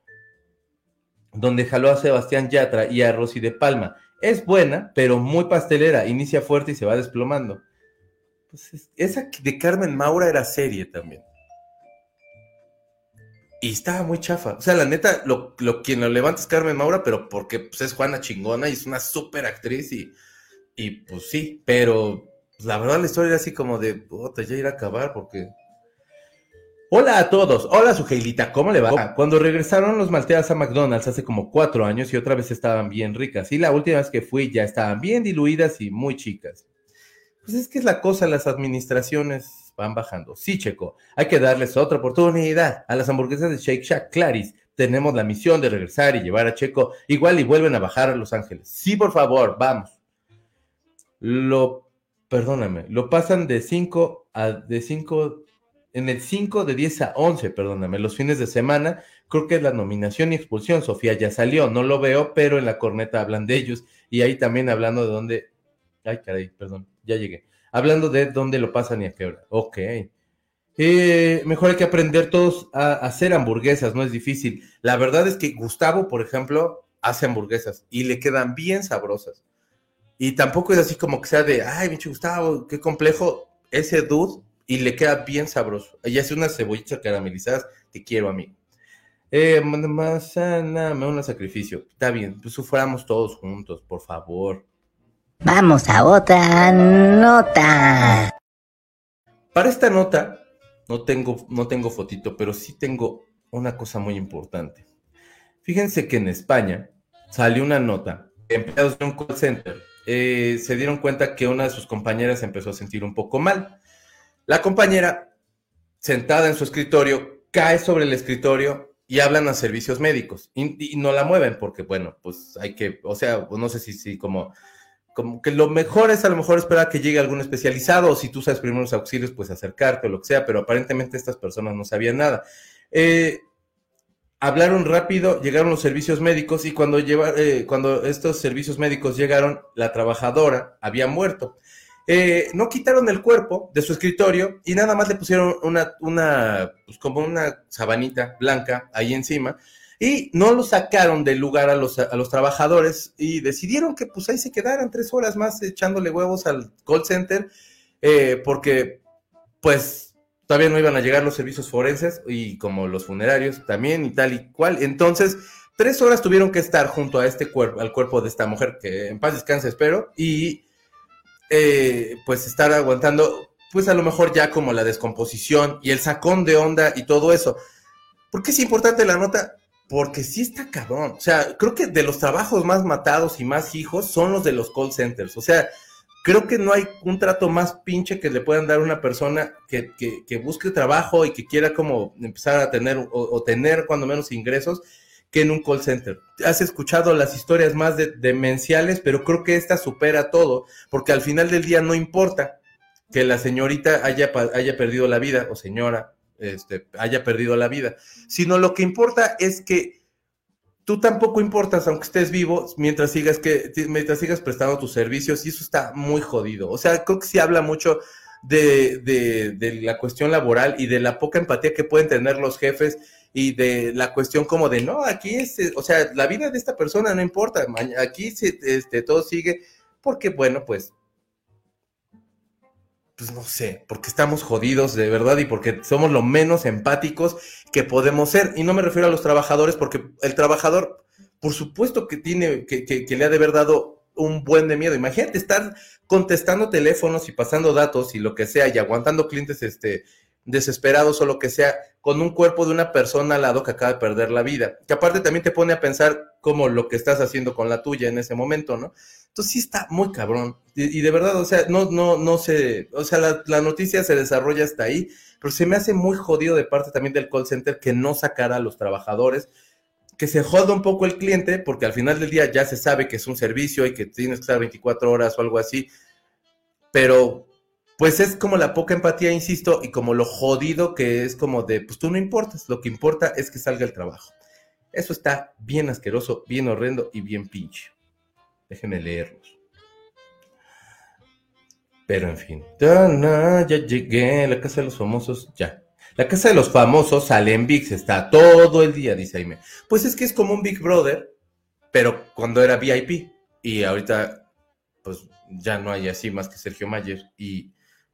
Speaker 2: Donde jaló a Sebastián Yatra y a Rosy de Palma. Es buena, pero muy pastelera. Inicia fuerte y se va desplomando. Pues esa de Carmen Maura era serie también. Y estaba muy chafa. O sea, la neta, lo, quien lo levanta es Carmen Maura, pero porque pues, es Juana Chingona y es una súper actriz y, y pues sí, pero pues, la verdad la historia era así como de, puta, ya ir a acabar porque... Hola a todos, hola Sujeilita, ¿cómo le va? Cuando regresaron los malteadas a McDonald's hace como cuatro años y otra vez estaban bien ricas y la última vez que fui ya estaban bien diluidas y muy chicas. Pues es que es la cosa, las administraciones van bajando. Sí, Checo, hay que darles otra oportunidad a las hamburguesas de Shake Shack Claris. Tenemos la misión de regresar y llevar a Checo igual y vuelven a bajar a Los Ángeles. Sí, por favor, vamos. Lo, perdóname, lo pasan de 5 a, de 5, en el 5 de 10 a 11, perdóname, los fines de semana. Creo que es la nominación y expulsión. Sofía ya salió, no lo veo, pero en la corneta hablan de ellos. Y ahí también hablando de dónde. Ay, caray, perdón, ya llegué hablando de dónde lo pasan y a qué hora. Ok. Eh, mejor hay que aprender todos a, hacer hamburguesas, no es difícil. La verdad es que Gustavo, por ejemplo, hace hamburguesas y le quedan bien sabrosas. Y tampoco es así como que sea de, ay, pinche Gustavo, qué complejo ese dude y le queda bien sabroso. Y hace unas cebollitas caramelizadas, te quiero, amigo. Eh, más sana, me un sacrificio. Está bien, pues suframos todos juntos, por favor.
Speaker 3: Vamos a otra nota.
Speaker 2: Para esta nota, no tengo, no tengo fotito, pero sí tengo una cosa muy importante. Fíjense que en España salió una nota. Empleados de un call center eh, se dieron cuenta que una de sus compañeras empezó a sentir un poco mal. La compañera, sentada en su escritorio, cae sobre el escritorio y hablan a servicios médicos y, no la mueven porque, bueno, pues hay que, o sea, no sé si, si como como que lo mejor es a lo mejor esperar que llegue algún especializado o si tú sabes primeros auxilios, pues acercarte o lo que sea, pero aparentemente estas personas no sabían nada. Eh, hablaron rápido, llegaron los servicios médicos y cuando, eh, cuando estos servicios médicos llegaron, la trabajadora había muerto. Eh, no quitaron el cuerpo de su escritorio y nada más le pusieron una, una pues como una sabanita blanca ahí encima y no lo sacaron del lugar a los, a los trabajadores y decidieron que pues ahí se quedaran tres horas más echándole huevos al call center eh, porque pues todavía no iban a llegar los servicios forenses y como los funerarios también y tal y cual. Entonces, tres horas tuvieron que estar junto a este cuerpo, al cuerpo de esta mujer, que en paz descanse espero, y eh, pues estar aguantando, pues a lo mejor ya como la descomposición y el sacón de onda y todo eso. ¿Por qué es importante la nota? Porque sí está cabrón. O sea, creo que de los trabajos más matados y más hijos son los de los call centers. O sea, creo que no hay un trato más pinche que le puedan dar a una persona que, que, busque trabajo y que quiera como empezar a tener o, tener cuando menos ingresos que en un call center. Has escuchado las historias más demenciales, pero creo que esta supera todo, porque al final del día no importa que la señorita haya, haya perdido la vida, o señora, este, haya perdido la vida, sino lo que importa es que tú tampoco importas, aunque estés vivo, mientras sigas, que, mientras sigas prestando tus servicios, y eso está muy jodido. O sea, creo que sí habla mucho de, de, la cuestión laboral y de la poca empatía que pueden tener los jefes y de la cuestión como de, no, aquí es, o sea, la vida de esta persona no importa, aquí se, este, todo sigue, porque bueno, pues pues no sé, porque estamos jodidos de verdad y porque somos lo menos empáticos que podemos ser. Y no me refiero a los trabajadores, porque el trabajador, por supuesto que tiene, que, que, le ha de haber dado un buen de miedo. Imagínate estar contestando teléfonos y pasando datos y lo que sea y aguantando clientes este, desesperados o lo que sea, con un cuerpo de una persona al lado que acaba de perder la vida. Que aparte también te pone a pensar como lo que estás haciendo con la tuya en ese momento, ¿no? Entonces sí está muy cabrón. Y, de verdad, o sea, no, no, no sé, o sea, la, la, noticia se desarrolla hasta ahí, pero se me hace muy jodido de parte también del call center que no sacara a los trabajadores, que se joda un poco el cliente, porque al final del día ya se sabe que es un servicio y que tienes que estar 24 horas o algo así, pero pues es como la poca empatía, insisto, y como lo jodido que es como de, pues tú no importas, lo que importa es que salga el trabajo. Eso está bien asqueroso, bien horrendo y bien pinche. Déjenme leerlos. Pero en fin. Ya llegué, la casa de los famosos, ya. La casa de los famosos sale en VIX, está todo el día, dice Aime. Pues es que es como un Big Brother, pero cuando era VIP. Y ahorita, pues ya no hay así más que Sergio Mayer y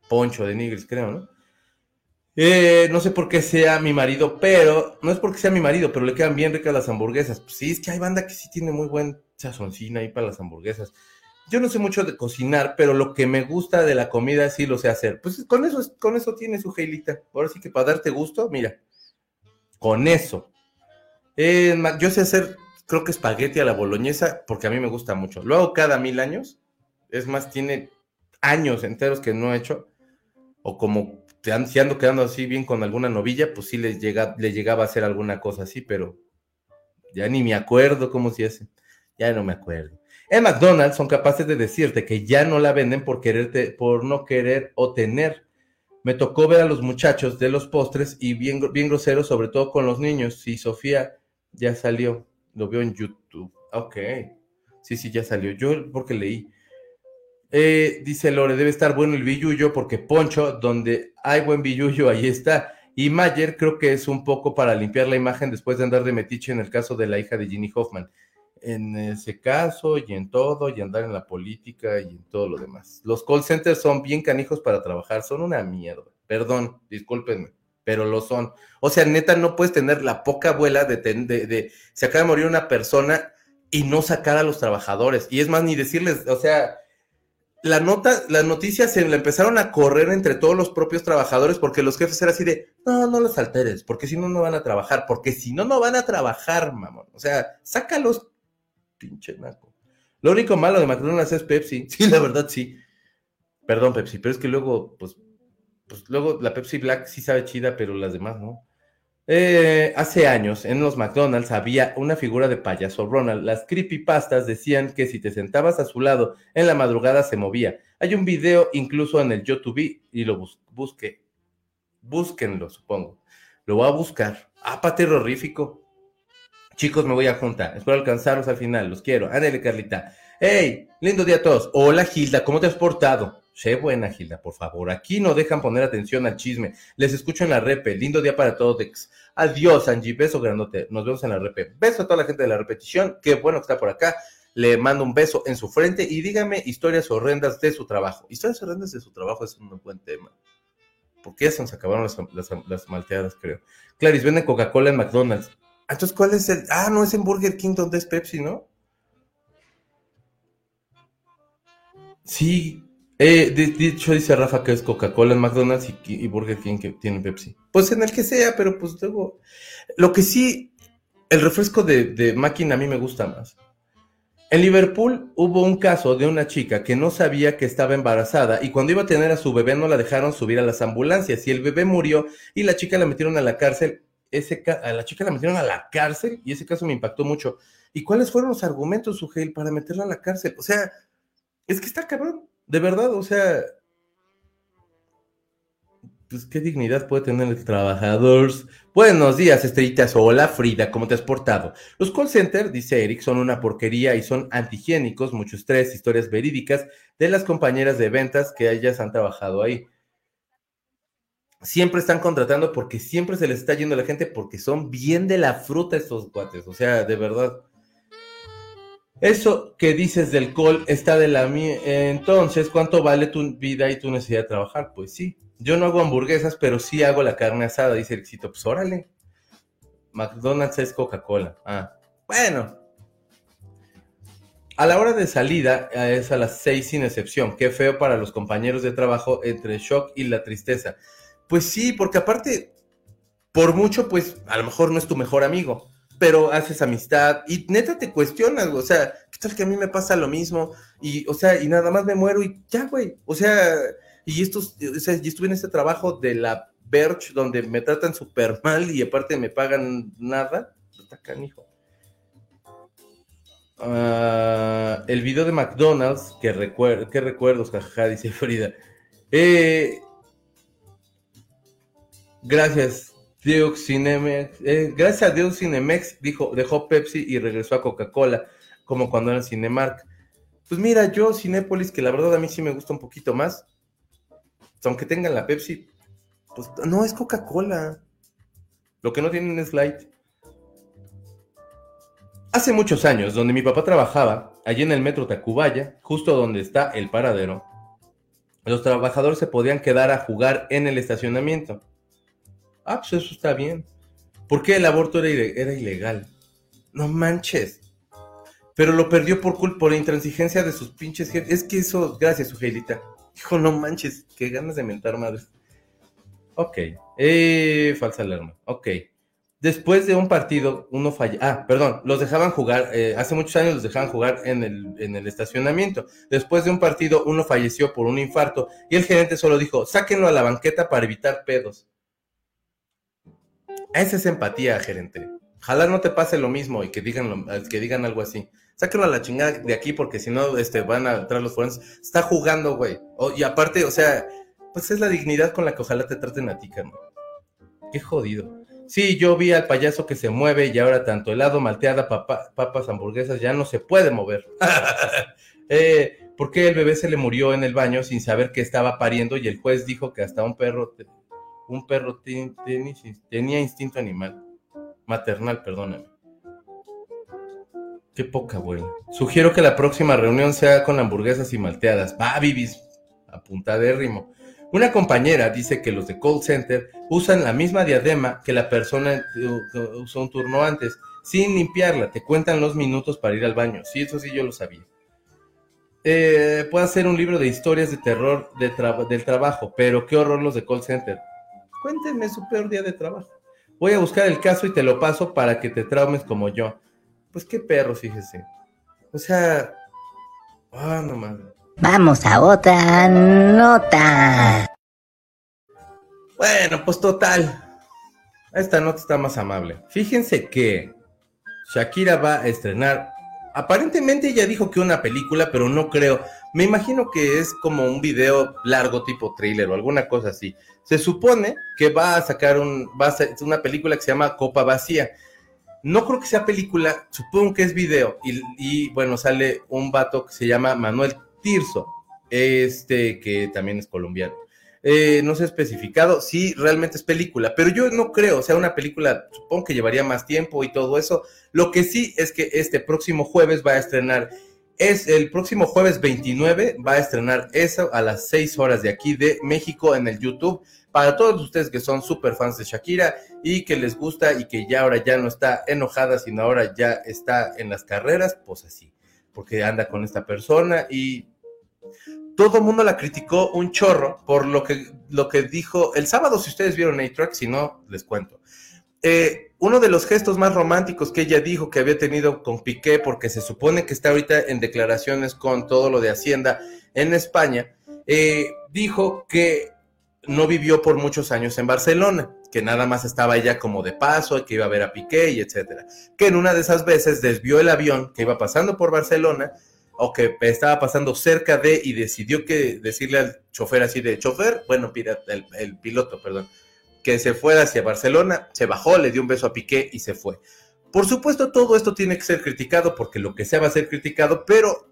Speaker 2: Poncho de Nigris, creo, ¿no? Eh, no sé por qué sea mi marido, pero no es porque sea mi marido, pero le quedan bien ricas las hamburguesas. Pues sí, es que hay banda que sí tiene muy buen chazoncina ahí para las hamburguesas. Yo no sé mucho de cocinar, pero lo que me gusta de la comida sí lo sé hacer. Pues con eso, con eso tiene su geilita. Ahora sí que para darte gusto, mira, con eso. Eh, yo sé hacer, creo que espagueti a la boloñesa, porque a mí me gusta mucho. Lo hago cada mil años. Es más, tiene años enteros que no he hecho. O como si ando quedando así bien con alguna novilla, pues sí le, llega, le llegaba a hacer alguna cosa así, pero ya ni me acuerdo cómo se hace. Ya no me acuerdo. En McDonald's son capaces de decirte que ya no la venden por quererte, por no querer o tener. Me tocó ver a los muchachos de los postres y bien, bien groseros, sobre todo con los niños. Sí, Sofía ya salió. Lo veo en YouTube. Ok. Sí, sí, ya salió. Yo porque leí. Eh, dice Lore, debe estar bueno el billuyo porque Poncho, donde hay buen billuyo, ahí está. Y Mayer creo que es un poco para limpiar la imagen después de andar de metiche en el caso de la hija de Ginny Hoffman. En ese caso y en todo, y andar en la política y en todo lo demás. Los call centers son bien canijos para trabajar, son una mierda. Perdón, discúlpenme, pero lo son. O sea, neta, no puedes tener la poca abuela de, de, de se acaba de morir una persona y no sacar a los trabajadores. Y es más, ni decirles, o sea, la nota, las noticias se la empezaron a correr entre todos los propios trabajadores porque los jefes eran así de, no, no los alteres, porque si no, no van a trabajar, porque si no, no van a trabajar, mamón. O sea, sácalos, pinche naco. Lo único malo de McDonald's es Pepsi. Sí, la verdad, sí. Perdón, Pepsi, pero es que luego, pues, pues luego la Pepsi Black sí sabe chida, pero las demás no. Eh, hace años en los McDonald's había una figura de payaso Ronald. Las creepypastas decían que si te sentabas a su lado en la madrugada se movía. Hay un video incluso en el YouTube y lo busque. Búsquenlo, supongo. Lo voy a buscar. Ah, terrorífico. Chicos, me voy a juntar. Espero alcanzarlos al final. Los quiero. Ándale, Carlita. Hey, lindo día a todos. Hola, Gilda. ¿Cómo te has portado? Sé buena, Gilda, por favor. Aquí no dejan poner atención al chisme. Les escucho en la repe. Lindo día para todos. Adiós, Angie. Beso grandote. Nos vemos en la repe. Beso a toda la gente de la repetición. Qué bueno que está por acá. Le mando un beso en su frente y dígame historias horrendas de su trabajo. Historias horrendas de su trabajo es un buen tema. Porque ya se nos acabaron las, malteadas, creo. Clarice, venden Coca-Cola en McDonald's. Entonces, ¿cuál es el...? Ah, no, es en Burger King donde es Pepsi, ¿no? Sí, eh, dicho dice Rafa que es Coca-Cola en McDonald's y, Burger King que tiene Pepsi. Pues en el que sea, pero pues luego. Lo que sí, el refresco de, máquina a mí me gusta más. En Liverpool hubo un caso de una chica que no sabía que estaba embarazada y cuando iba a tener a su bebé no la dejaron subir a las ambulancias y el bebé murió y la chica la metieron a la cárcel. Ese a la chica la metieron a la cárcel y ese caso me impactó mucho. ¿Y cuáles fueron los argumentos, Sugel, para meterla a la cárcel? O sea, es que está cabrón. De verdad, o sea, pues qué dignidad puede tener el trabajador. Buenos días, estrellitas. Hola, Frida, ¿cómo te has portado? Los call centers, dice Eric, son una porquería y son antihigiénicos, mucho estrés, historias verídicas de las compañeras de ventas que ellas han trabajado ahí. Siempre están contratando porque siempre se les está yendo la gente porque son bien de la fruta estos guates, o sea, de verdad. Eso que dices del call está de la mía. Entonces, ¿cuánto vale tu vida y tu necesidad de trabajar? Pues sí. Yo no hago hamburguesas, pero sí hago la carne asada, dice el éxito. Pues órale. McDonald's es Coca-Cola. Ah, bueno. A la hora de salida es a las seis sin excepción. Qué feo para los compañeros de trabajo entre el shock y la tristeza. Pues sí, porque aparte, por mucho, pues a lo mejor no es tu mejor amigo pero haces amistad y neta te cuestionas, o sea, ¿qué tal que a mí me pasa lo mismo? Y, o sea, y nada más me muero y ya, güey, o sea, y estos, o sea, y estuve en este trabajo de la Birch donde me tratan súper mal y aparte me pagan nada, está canijo. Uh, el video de McDonald's, que recuerdo, qué recuerdos, jajaja, dice Frida. Eh, gracias, Cinemex, eh, gracias a Dios Cinemex dijo, dejó Pepsi y regresó a Coca-Cola, como cuando era Cinemark. Pues mira, yo Cinépolis, que la verdad a mí sí me gusta un poquito más, aunque tengan la Pepsi, pues no es Coca-Cola. Lo que no tienen es Light. Hace muchos años, donde mi papá trabajaba, allí en el metro Tacubaya, justo donde está el paradero, los trabajadores se podían quedar a jugar en el estacionamiento. Ah, pues eso está bien. ¿Por qué el aborto era, ilegal? No manches. Pero lo perdió por culpa, por la intransigencia de sus pinches jefes. Es que eso, gracias, Sujeilita. Hijo, no manches, qué ganas de mentar madres. Ok, eh, falsa alarma. Ok. Después de un partido, uno falla. Ah, perdón, los dejaban jugar. Eh, hace muchos años los dejaban jugar en el, en el estacionamiento. Después de un partido, uno falleció por un infarto y el gerente solo dijo: sáquenlo a la banqueta para evitar pedos. Esa es empatía, gerente. Ojalá no te pase lo mismo y que digan, que digan algo así. Sáquenlo a la chingada de aquí porque si no este, van a entrar los forenses. Está jugando, güey. y aparte, o sea, pues es la dignidad con la que ojalá te traten a ti, carnal. Qué jodido. Sí, yo vi al payaso que se mueve y ahora tanto helado, malteada, papas, hamburguesas, ya no se puede mover. eh, ¿Por qué el bebé se le murió en el baño sin saber que estaba pariendo y el juez dijo que hasta un perro un perro tenía instinto animal, maternal, perdóname. Qué poca, güey. Sugiero que la próxima reunión sea con hamburguesas y malteadas. Va, Bibis, ritmo. Una compañera dice que los de call center usan la misma diadema que la persona usó un turno antes, sin limpiarla. Te cuentan los minutos para ir al baño. Sí, eso sí yo lo sabía. Eh, puede ser un libro de historias de terror del trabajo, pero qué horror los de call center. Cuéntenme su peor día de trabajo. Voy a buscar el caso y te lo paso para que te traumes como yo. Pues qué perro, fíjese. O sea. Ah, no mames.
Speaker 3: Vamos a otra nota.
Speaker 2: Bueno, pues total. Esta nota está más amable. Fíjense que Shakira va a estrenar. Aparentemente ella dijo que una película, pero no creo. Me imagino que es como un video largo tipo thriller o alguna cosa así. Se supone que va a sacar un, una película que se llama Copa Vacía. No creo que sea película, supongo que es video. Y, bueno, sale un vato que se llama Manuel Tirso, este que también es colombiano. Eh, no se ha especificado si realmente es película, pero yo no creo, o sea, una película supongo que llevaría más tiempo y todo eso. Lo que sí es que este próximo jueves va a estrenar es el próximo jueves 29, va a estrenar eso a las 6 horas de aquí de México en el YouTube. Para todos ustedes que son súper fans de Shakira y que les gusta y que ya ahora ya no está enojada, sino ahora ya está en las carreras, pues así, porque anda con esta persona y todo el mundo la criticó un chorro por lo que, lo que dijo el sábado, si ustedes vieron A-Track, si no, les cuento. Eh, uno de los gestos más románticos que ella dijo que había tenido con Piqué, porque se supone que está ahorita en declaraciones con todo lo de Hacienda en España, eh, dijo que no vivió por muchos años en Barcelona, que nada más estaba ella como de paso, que iba a ver a Piqué y etcétera. Que en una de esas veces desvió el avión que iba pasando por Barcelona o que estaba pasando cerca de y decidió que decirle al chofer así de chofer, bueno, el, el piloto, perdón, que se fuera hacia Barcelona, se bajó, le dio un beso a Piqué y se fue. Por supuesto, todo esto tiene que ser criticado porque lo que sea va a ser criticado, pero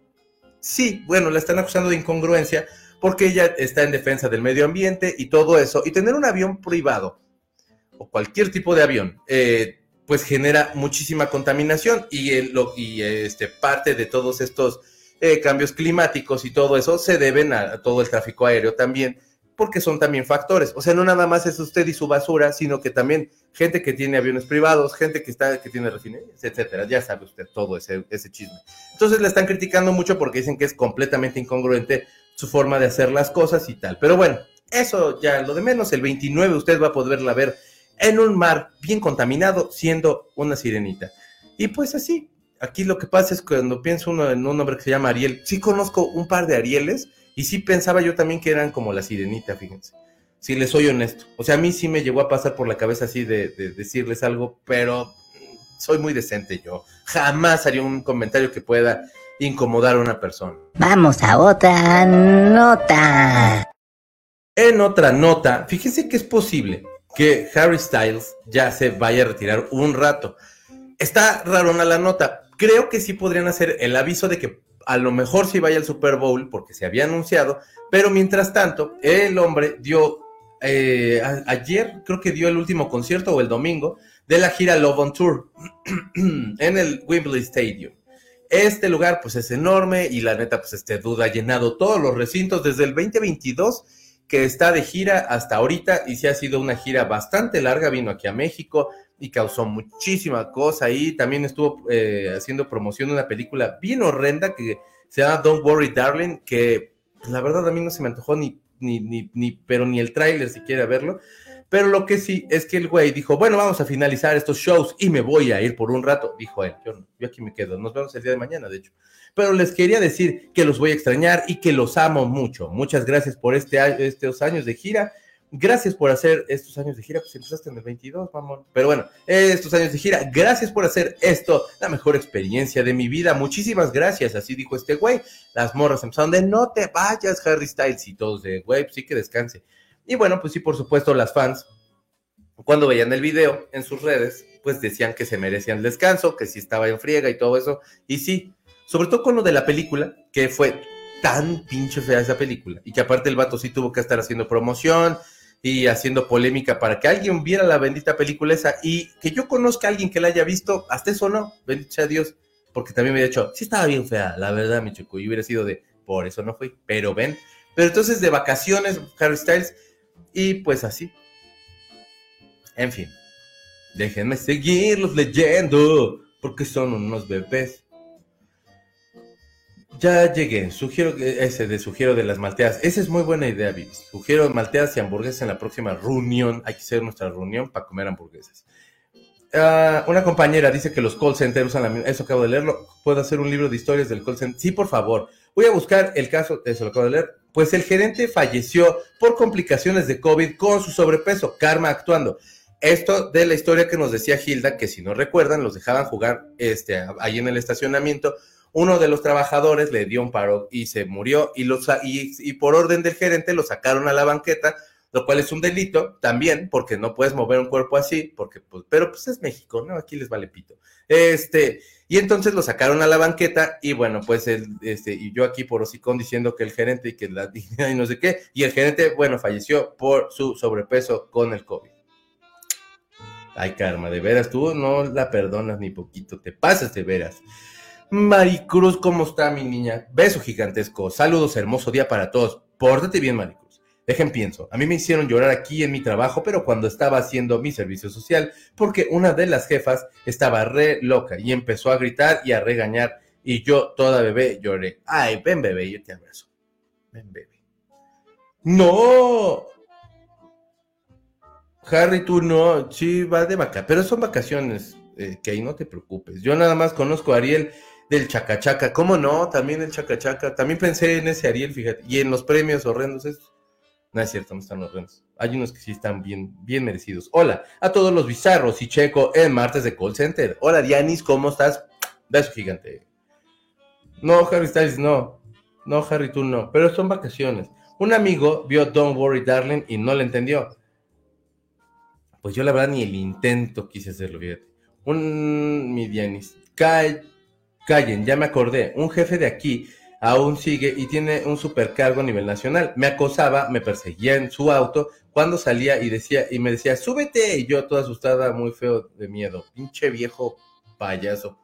Speaker 2: sí, bueno, la están acusando de incongruencia porque ella está en defensa del medio ambiente y todo eso. Y tener un avión privado o cualquier tipo de avión, eh, pues genera muchísima contaminación y, este, parte de todos estos eh, cambios climáticos y todo eso se deben a todo el tráfico aéreo también porque son también factores. O sea, no nada más es usted y su basura, sino que también gente que tiene aviones privados, gente que está que tiene refinerías, etcétera. Ya sabe usted todo ese, ese chisme. Entonces le están criticando mucho porque dicen que es completamente incongruente su forma de hacer las cosas y tal. Pero bueno, eso ya lo de menos. El 29 usted va a poderla ver en un mar bien contaminado, siendo una sirenita. Y pues así, aquí lo que pasa es cuando pienso uno en un hombre que se llama Ariel, sí conozco un par de Arieles y sí pensaba yo también que eran como la sirenita, fíjense. Si les soy honesto. O sea, a mí sí me llegó a pasar por la cabeza así de, decirles algo, pero soy muy decente yo. Jamás haría un comentario que pueda incomodar a una persona.
Speaker 3: Vamos a otra nota.
Speaker 2: En otra nota, fíjense que es posible que Harry Styles ya se vaya a retirar un rato. Está rarona la nota. Creo que sí podrían hacer el aviso de que a lo mejor sí vaya al Super Bowl porque se había anunciado, pero mientras tanto, el hombre dio, eh, ayer creo que dio el último concierto o el domingo de la gira Love on Tour en el Wembley Stadium. Este lugar pues es enorme y la neta pues este duda ha llenado todos los recintos desde el 2022 que está de gira hasta ahorita y sí ha sido una gira bastante larga, vino aquí a México y causó muchísima cosa ahí, también estuvo eh, haciendo promoción de una película bien horrenda que se llama Don't Worry Darling, que pues, la verdad a mí no se me antojó ni, ni, ni, ni pero ni el tráiler si quiere verlo, pero lo que sí es que el güey dijo, bueno, vamos a finalizar estos shows y me voy a ir por un rato. Dijo él, yo, yo aquí me quedo, nos vemos el día de mañana, de hecho. Pero les quería decir que los voy a extrañar y que los amo mucho. Muchas gracias por este, estos años de gira. Gracias por hacer estos años de gira, pues empezaste en el 22, mamón. Pero bueno, estos años de gira, gracias por hacer esto, la mejor experiencia de mi vida. Muchísimas gracias, así dijo este güey. Las morras empezaron de no te vayas, Harry Styles, y todos de güey, pues sí que descanse. Y bueno, pues sí, por supuesto, las fans, cuando veían el video en sus redes, pues decían que se merecían el descanso, que sí estaba en friega y todo eso. Y sí, sobre todo con lo de la película, que fue tan pinche fea esa película. Y que aparte el vato sí tuvo que estar haciendo promoción y haciendo polémica para que alguien viera la bendita película esa y que yo conozca a alguien que la haya visto, hasta eso no, bendito sea Dios, porque también me había dicho, sí estaba bien fea, la verdad, mi chico, y hubiera sido de, por eso no fui, pero ven, pero entonces de vacaciones, Harry Styles, y pues así. En fin. Déjenme seguirlos leyendo. Porque son unos bebés. Ya llegué. Sugiero ese de sugiero de las malteadas. Esa es muy buena idea, Vivis. Sugiero malteadas y hamburguesas en la próxima reunión. Hay que hacer nuestra reunión para comer hamburguesas. Ah, una compañera dice que los call centers usan la misma. Eso acabo de leerlo. ¿Puedo hacer un libro de historias del call center? Sí, por favor. Voy a buscar el caso. Eso lo acabo de leer pues el gerente falleció por complicaciones de COVID con su sobrepeso, karma actuando. Esto de la historia que nos decía Hilda, que si no recuerdan, los dejaban jugar este, ahí en el estacionamiento. Uno de los trabajadores le dio un paro y se murió y, los, y, por orden del gerente lo sacaron a la banqueta, lo cual es un delito también, porque no puedes mover un cuerpo así, porque, pues, pero pues es México, ¿no? Aquí les vale pito. Este, y entonces lo sacaron a la banqueta y bueno, pues el, este, y yo aquí por hocicón diciendo que el gerente y que la y no sé qué, y el gerente, bueno, falleció por su sobrepeso con el COVID. Ay, Karma, de veras, tú no la perdonas ni poquito, te pasas de veras. Maricruz, ¿cómo está mi niña? Beso gigantesco, saludos, hermoso día para todos. Pórtate bien, Maricruz. Dejen pienso, a mí me hicieron llorar aquí en mi trabajo, pero cuando estaba haciendo mi servicio social, porque una de las jefas estaba re loca y empezó a gritar y a regañar, y yo, toda bebé, lloré. Ay, ven bebé, yo te abrazo. Ven bebé. ¡No! Harry, tú no, sí, va de vaca, pero son vacaciones, eh, que ahí no te preocupes. Yo nada más conozco a Ariel del Chacachaca, ¿cómo no? También el Chacachaca, también pensé en ese Ariel, fíjate, y en los premios horrendos, estos. No es cierto, no están horrendos. Hay unos que sí están bien, bien merecidos. Hola a todos los bizarros y checo en martes de call center. Hola Dianis, ¿cómo estás? Beso gigante. No, Harry Styles, no. No, Harry, tú no. Pero son vacaciones. Un amigo vio Don't Worry Darling y no le entendió. Pues yo la verdad ni el intento quise hacerlo, fíjate. Un, mi Dianis, callen, ya me acordé. Un jefe de aquí aún sigue y tiene un supercargo a nivel nacional. Me acosaba, me perseguía en su auto cuando salía y decía y me decía, "Súbete." Y yo toda asustada, muy feo de miedo. Pinche viejo payaso.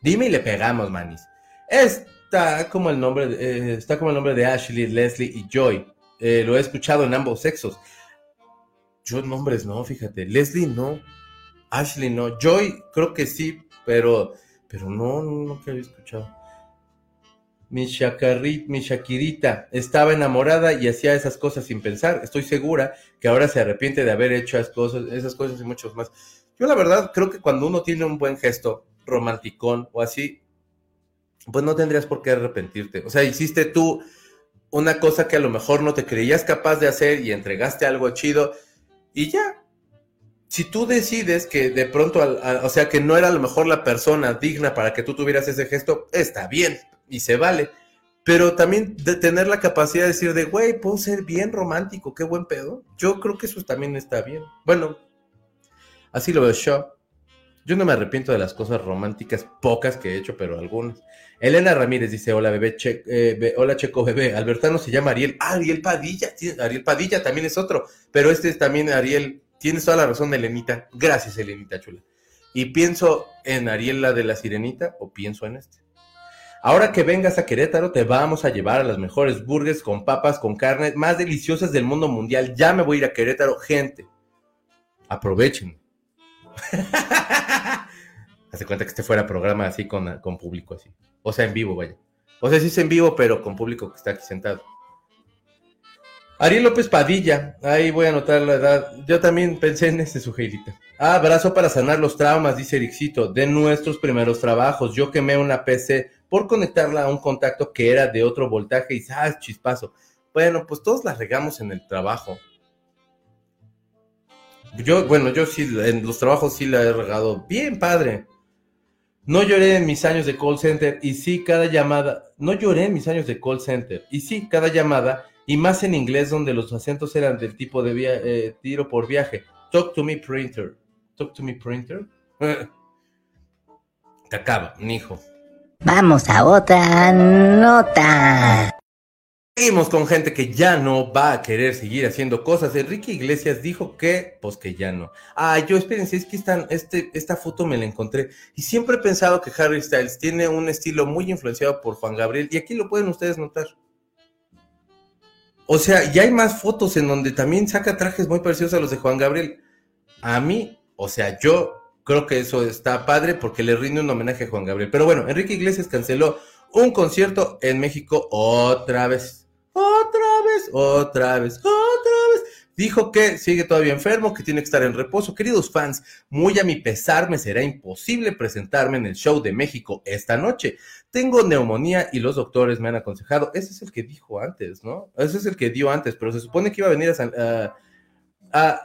Speaker 2: Dime y le pegamos, manis. Está como el nombre, eh, está como el nombre de Ashley, Leslie y Joy. Eh, lo he escuchado en ambos sexos. Yo nombres no, fíjate. Leslie no. Ashley no. Joy creo que sí, pero, pero no, no, no que había escuchado. Mi, mi Shakirita estaba enamorada y hacía esas cosas sin pensar. Estoy segura que ahora se arrepiente de haber hecho esas cosas, esas cosas y muchos más. Yo la verdad creo que cuando uno tiene un buen gesto romanticón o así, pues no tendrías por qué arrepentirte. O sea, hiciste tú una cosa que a lo mejor no te creías capaz de hacer y entregaste algo chido y ya. Si tú decides que de pronto, o sea, que no era a lo mejor la persona digna para que tú tuvieras ese gesto, está bien y se vale. Pero también tener la capacidad de decir de, güey, puedo ser bien romántico, qué buen pedo. Yo creo que eso también está bien. Bueno, así lo veo yo. Yo no me arrepiento de las cosas románticas, pocas que he hecho, pero algunas. Elena Ramírez dice, hola bebé, eh, hola Checo bebé, Albertano se llama Ariel. Ah, Ariel Padilla, Ariel Padilla también es otro, pero este es también Ariel, tienes toda la razón, Elenita. Gracias, Elenita chula. Y pienso en Ariel la de la sirenita o pienso en este. Ahora que vengas a Querétaro, te vamos a llevar a las mejores burgers con papas, con carne, más deliciosas del mundo mundial. Ya me voy a ir a Querétaro, gente. Aprovechen. Hace cuenta que este fuera programa así con, con público así. O sea, en vivo, vaya. O sea, sí es en vivo, pero con público que está aquí sentado. Ariel López Padilla, ahí voy a anotar la edad. Yo también pensé en este sujeirita. Ah, abrazo para sanar los traumas, dice Erixito, de nuestros primeros trabajos. Yo quemé una PC por conectarla a un contacto que era de otro voltaje y ¡ah, chispazo! Bueno, pues todos la regamos en el trabajo. Yo, bueno, yo sí, en los trabajos sí la he regado bien padre. No lloré en mis años de call center y sí, cada llamada, no lloré en mis años de call center y sí, cada llamada, y más en inglés donde los acentos eran del tipo de eh, tiro por viaje. Talk to me printer. Talk to me printer. Te acaba, hijo.
Speaker 3: Vamos a otra nota.
Speaker 2: Seguimos con gente que ya no va a querer seguir haciendo cosas. Enrique Iglesias dijo que, pues que ya no. Ah, yo espérense, es que están, este, esta foto me la encontré. Y siempre he pensado que Harry Styles tiene un estilo muy influenciado por Juan Gabriel. Y aquí lo pueden ustedes notar. O sea, ya hay más fotos en donde también saca trajes muy parecidos a los de Juan Gabriel. A mí, o sea, yo creo que eso está padre porque le rinde un homenaje a Juan Gabriel. Pero bueno, Enrique Iglesias canceló un concierto en México otra vez. Otra vez, otra vez, otra. Dijo que sigue todavía enfermo, que tiene que estar en reposo. Queridos fans, muy a mi pesar me será imposible presentarme en el show de México esta noche. Tengo neumonía y los doctores me han aconsejado. Ese es el que dijo antes, ¿no? Ese es el que dio antes, pero se supone que iba a venir a, a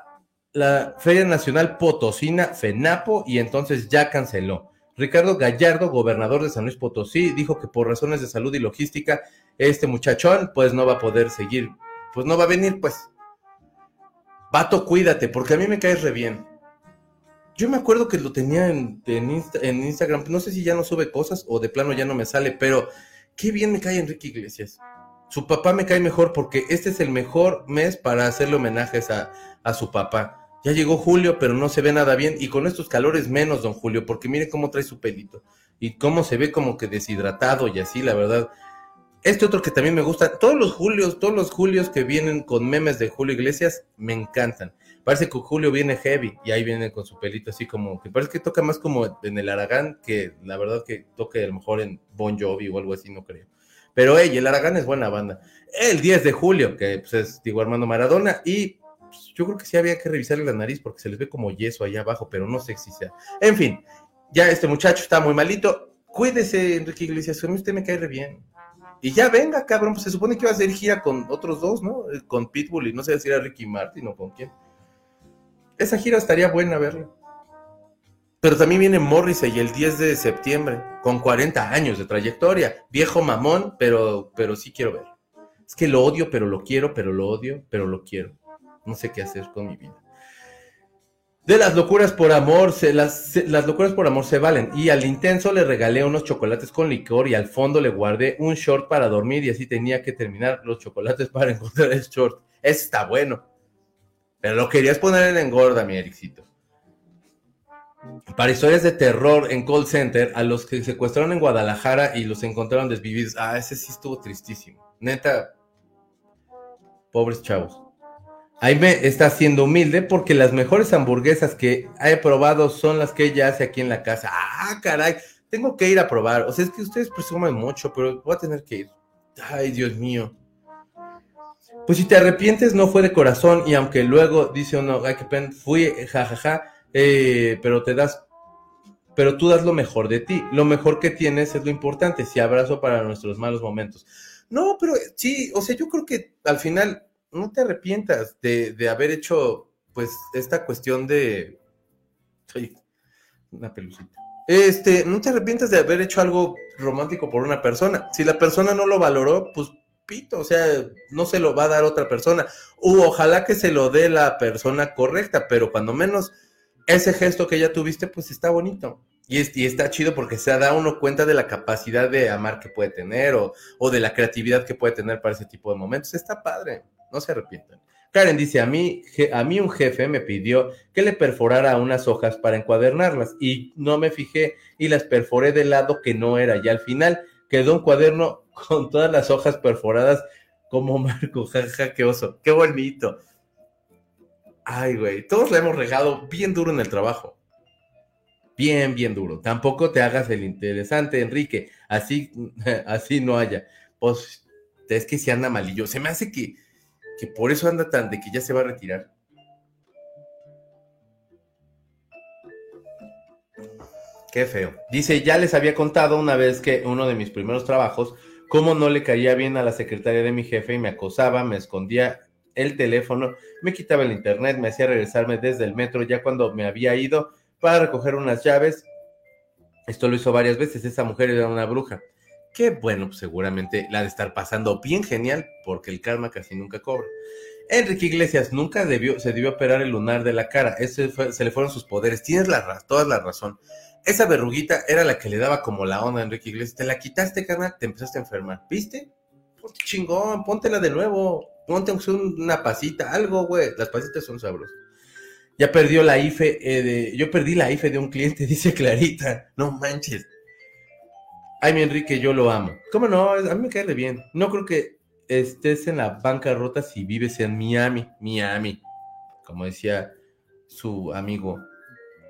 Speaker 2: la Feria Nacional Potosina, FENAPO, y entonces ya canceló. Ricardo Gallardo, gobernador de San Luis Potosí, dijo que por razones de salud y logística, este muchachón pues no va a poder seguir, pues no va a venir, pues. Vato, cuídate, porque a mí me caes re bien. Yo me acuerdo que lo tenía en, en Instagram, no sé si ya no sube cosas o de plano ya no me sale, pero qué bien me cae Enrique Iglesias. Su papá me cae mejor porque este es el mejor mes para hacerle homenajes a, a su papá. Ya llegó Julio, pero no se ve nada bien. Y con estos calores menos, don Julio, porque mire cómo trae su pelito. Y cómo se ve como que deshidratado y así, la verdad. Este otro que también me gusta, todos los Julios, todos los Julios que vienen con memes de Julio Iglesias, me encantan. Parece que Julio viene heavy y ahí viene con su pelito así como, que parece que toca más como en el Aragán, que la verdad que toque a lo mejor en Bon Jovi o algo así, no creo. Pero hey, el Aragán es buena banda. El 10 de julio, que pues, es digo Armando Maradona, y yo creo que sí había que revisarle la nariz porque se les ve como yeso allá abajo, pero no sé si sea. En fin, ya este muchacho está muy malito. Cuídese, Enrique Iglesias, a mí usted me cae re bien. Y ya venga, cabrón, pues se supone que iba a hacer gira con otros dos, ¿no? Eh, con Pitbull y no sé si era Ricky Martin o con quién. Esa gira estaría buena verla. Pero también viene Morrissey el 10 de septiembre, con 40 años de trayectoria. Viejo mamón, pero, pero sí quiero ver. Es que lo odio, pero lo quiero, pero lo odio, pero lo quiero. No sé qué hacer con mi vida. De las locuras por amor, se, las, las locuras por amor se valen. Y al intenso le regalé unos chocolates con licor y al fondo le guardé un short para dormir y así tenía que terminar los chocolates para encontrar el short. Ese está bueno. Pero lo querías poner en engorda, mi Ericito. Para historias de terror en call center, a los que secuestraron en Guadalajara y los encontraron desvividos. Ah, ese sí estuvo tristísimo. Neta, pobres chavos. Ahí me está siendo humilde porque las mejores hamburguesas que he probado son las que ella hace aquí en la casa. Ah, caray, tengo que ir a probar. O sea, es que ustedes presumen mucho, pero voy a tener que ir. Ay, Dios mío. Pues si te arrepientes, no fue de corazón y aunque luego dice uno, ay, qué pena, fui, jajaja, eh, pero te das, pero tú das lo mejor de ti. Lo mejor que tienes es lo importante. Si abrazo para nuestros malos momentos. No, pero sí, o sea, yo creo que al final no te arrepientas de, haber hecho, pues, esta cuestión de. Soy una pelucita. Este, no te arrepientas de haber hecho algo romántico por una persona. Si la persona no lo valoró, pues pito, o sea, no se lo va a dar otra persona. Ojalá que se lo dé la persona correcta, pero cuando menos ese gesto que ya tuviste, pues está bonito. Y, está chido porque se da uno cuenta de la capacidad de amar que puede tener o, o de la creatividad que puede tener para ese tipo de momentos. Está padre, no se arrepientan. Karen dice, a mí, a mí un jefe me pidió que le perforara unas hojas para encuadernarlas y no me fijé y las perforé del lado que no era y al final quedó un cuaderno con todas las hojas perforadas como Marco, jaja, qué oso, qué bonito. Ay, güey, todos le hemos regado bien duro en el trabajo. Bien, bien duro. Tampoco te hagas el interesante, Enrique. Así, así no haya. Pues es que si anda malillo. Se me hace que que por eso anda tan de que ya se va a retirar. Qué feo. Dice, ya les había contado una vez que uno de mis primeros trabajos, cómo no le caía bien a la secretaria de mi jefe y me acosaba, me escondía el teléfono, me quitaba el internet, me hacía regresarme desde el metro ya cuando me había ido para recoger unas llaves. Esto lo hizo varias veces, esa mujer era una bruja que bueno, pues seguramente la de estar pasando bien genial porque el karma casi nunca cobra. Enrique Iglesias nunca debió, se debió operar el lunar de la cara, se le fueron sus poderes, tienes la, toda la razón. Esa verruguita era la que le daba como la onda a Enrique Iglesias, te la quitaste, carnal, te empezaste a enfermar, ¿viste? Ponte chingón, póntela de nuevo, ponte una pasita, algo, güey, las pasitas son sabrosas. Ya perdió la IFE, eh, de, yo perdí la IFE de un cliente, dice Clarita, no manches. Ay, mi Enrique, yo lo amo. ¿Cómo no? A mí me cae bien. No creo que estés en la bancarrota si vives en Miami. Miami. Como decía su amigo,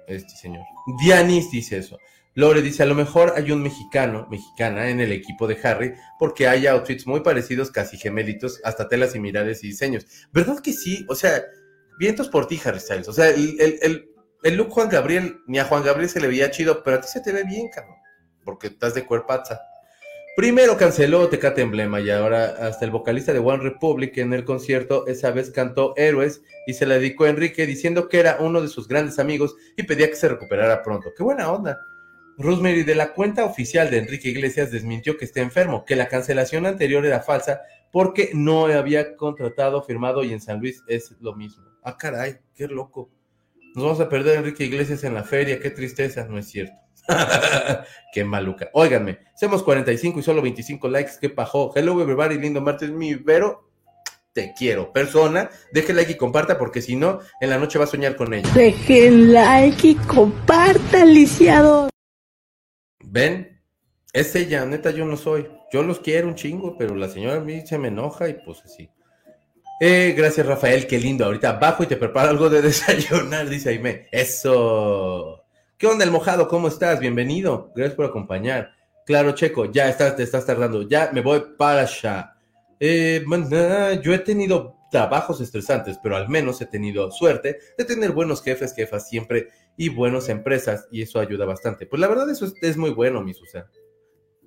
Speaker 2: este señor. Dianis dice eso. Lore dice, a lo mejor hay un mexicano, mexicana en el equipo de Harry, porque hay outfits muy parecidos, casi gemelitos, hasta telas similares y diseños. ¿Verdad que sí? O sea, vientos por ti, Harry Styles. O sea, el, el, el look Juan Gabriel, ni a Juan Gabriel se le veía chido, pero a ti se te ve bien, cabrón porque estás de cuerpaza. Primero canceló Tecate Emblema y ahora hasta el vocalista de One Republic en el concierto esa vez cantó Héroes y se la dedicó a Enrique diciendo que era uno de sus grandes amigos y pedía que se recuperara pronto. ¡Qué buena onda! Rosemary de la cuenta oficial de Enrique Iglesias desmintió que esté enfermo, que la cancelación anterior era falsa porque no había contratado, firmado y en San Luis es lo mismo. Ah, caray, qué loco. Nos vamos a perder a Enrique Iglesias en la feria, qué tristeza, no es cierto. Qué maluca. Óiganme, hacemos 45 y solo 25 likes. ¿Qué pajó? Hello, everybody, lindo martes, mi Vero. Te quiero. Persona, deje like y comparta porque si no, en la noche va a soñar con ella.
Speaker 4: Dejen like y comparta, lisiado.
Speaker 2: ¿Ven? Es ella, neta, yo no soy. Yo los quiero un chingo, pero la señora a mí se me enoja y pues así. Eh, gracias, Rafael, qué lindo. Ahorita bajo y te preparo algo de desayunar, dice Aime. Eso. ¿Qué onda el mojado? ¿Cómo estás? Bienvenido. Gracias por acompañar. Claro, Checo, ya estás, te estás tardando. Ya me voy para allá. Eh, yo he tenido trabajos estresantes, pero al menos he tenido suerte de tener buenos jefes, jefas siempre y buenas empresas y eso ayuda bastante. Pues la verdad eso es, muy bueno, mi Susana.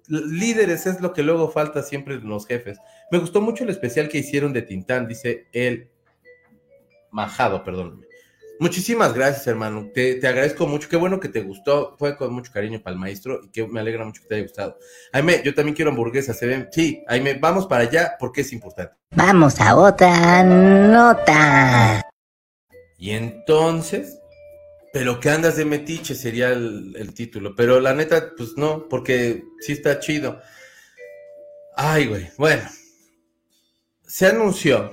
Speaker 2: Líderes es lo que luego falta siempre en los jefes. Me gustó mucho el especial que hicieron de Tintán, dice el Majado, perdóname. Muchísimas gracias, hermano. Te, agradezco mucho. Qué bueno que te gustó. Fue con mucho cariño para el maestro y que me alegra mucho que te haya gustado. Aime, yo también quiero hamburguesas. ¿Se ven? Sí, Aime, vamos para allá porque es importante.
Speaker 3: Vamos a otra nota.
Speaker 2: Y entonces, pero que andas de metiche sería el, el título. Pero la neta, pues no, porque sí está chido. Ay, güey. Bueno, se anunció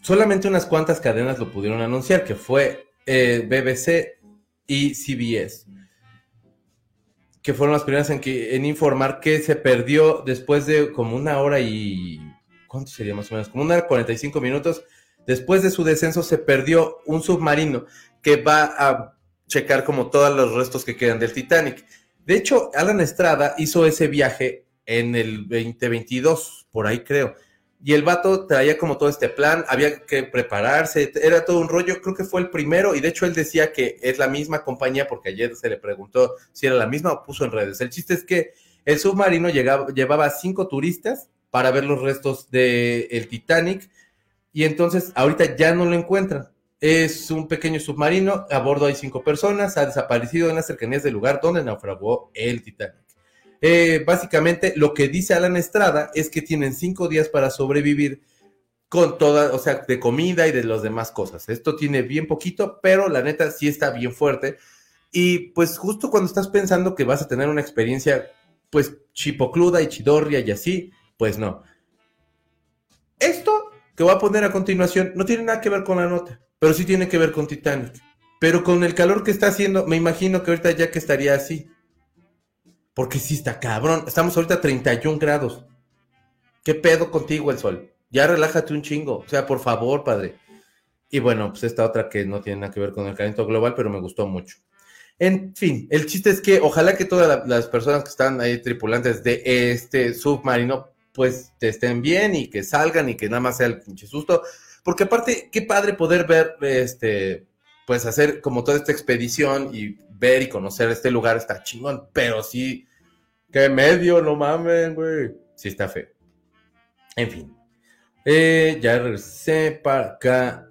Speaker 2: solamente unas cuantas cadenas lo pudieron anunciar, que fue eh, BBC y CBS, que fueron las primeras en, que, en informar que se perdió después de como una hora y... ¿Cuánto sería más o menos? Como una hora y 45 minutos. Después de su descenso se perdió un submarino que va a checar como todos los restos que quedan del Titanic. De hecho, Alan Estrada hizo ese viaje en el 2022, por ahí creo y el vato traía como todo este plan, había que prepararse, era todo un rollo, creo que fue el primero, y de hecho él decía que es la misma compañía, porque ayer se le preguntó si era la misma o puso en redes. El chiste es que el submarino llegaba, llevaba cinco turistas para ver los restos del el Titanic, y entonces ahorita ya no lo encuentran. Es un pequeño submarino, a bordo hay cinco personas, ha desaparecido en las cercanías del lugar donde naufragó el Titanic. Eh, básicamente lo que dice Alan Estrada es que tienen cinco días para sobrevivir con toda, o sea, de comida y de las demás cosas. Esto tiene bien poquito, pero la neta sí está bien fuerte. Y pues justo cuando estás pensando que vas a tener una experiencia, pues chipocluda y chidorria y así, pues no. Esto que voy a poner a continuación no tiene nada que ver con la nota, pero sí tiene que ver con Titanic. Pero con el calor que está haciendo, me imagino que ahorita ya que estaría así. Porque sí está cabrón. Estamos ahorita a 31 grados. ¿Qué pedo contigo el sol? Ya relájate un chingo. O sea, por favor, padre. Y bueno, pues esta otra que no tiene nada que ver con el calentamiento global, pero me gustó mucho. En fin, el chiste es que ojalá que todas las personas que están ahí tripulantes de este submarino, pues te estén bien y que salgan y que nada más sea el pinche susto. Porque aparte, qué padre poder ver, este, pues hacer como toda esta expedición y ver y conocer este lugar está chingón, pero sí, qué medio, no mames, güey. Sí está feo. En fin. Eh, ya regresé para acá.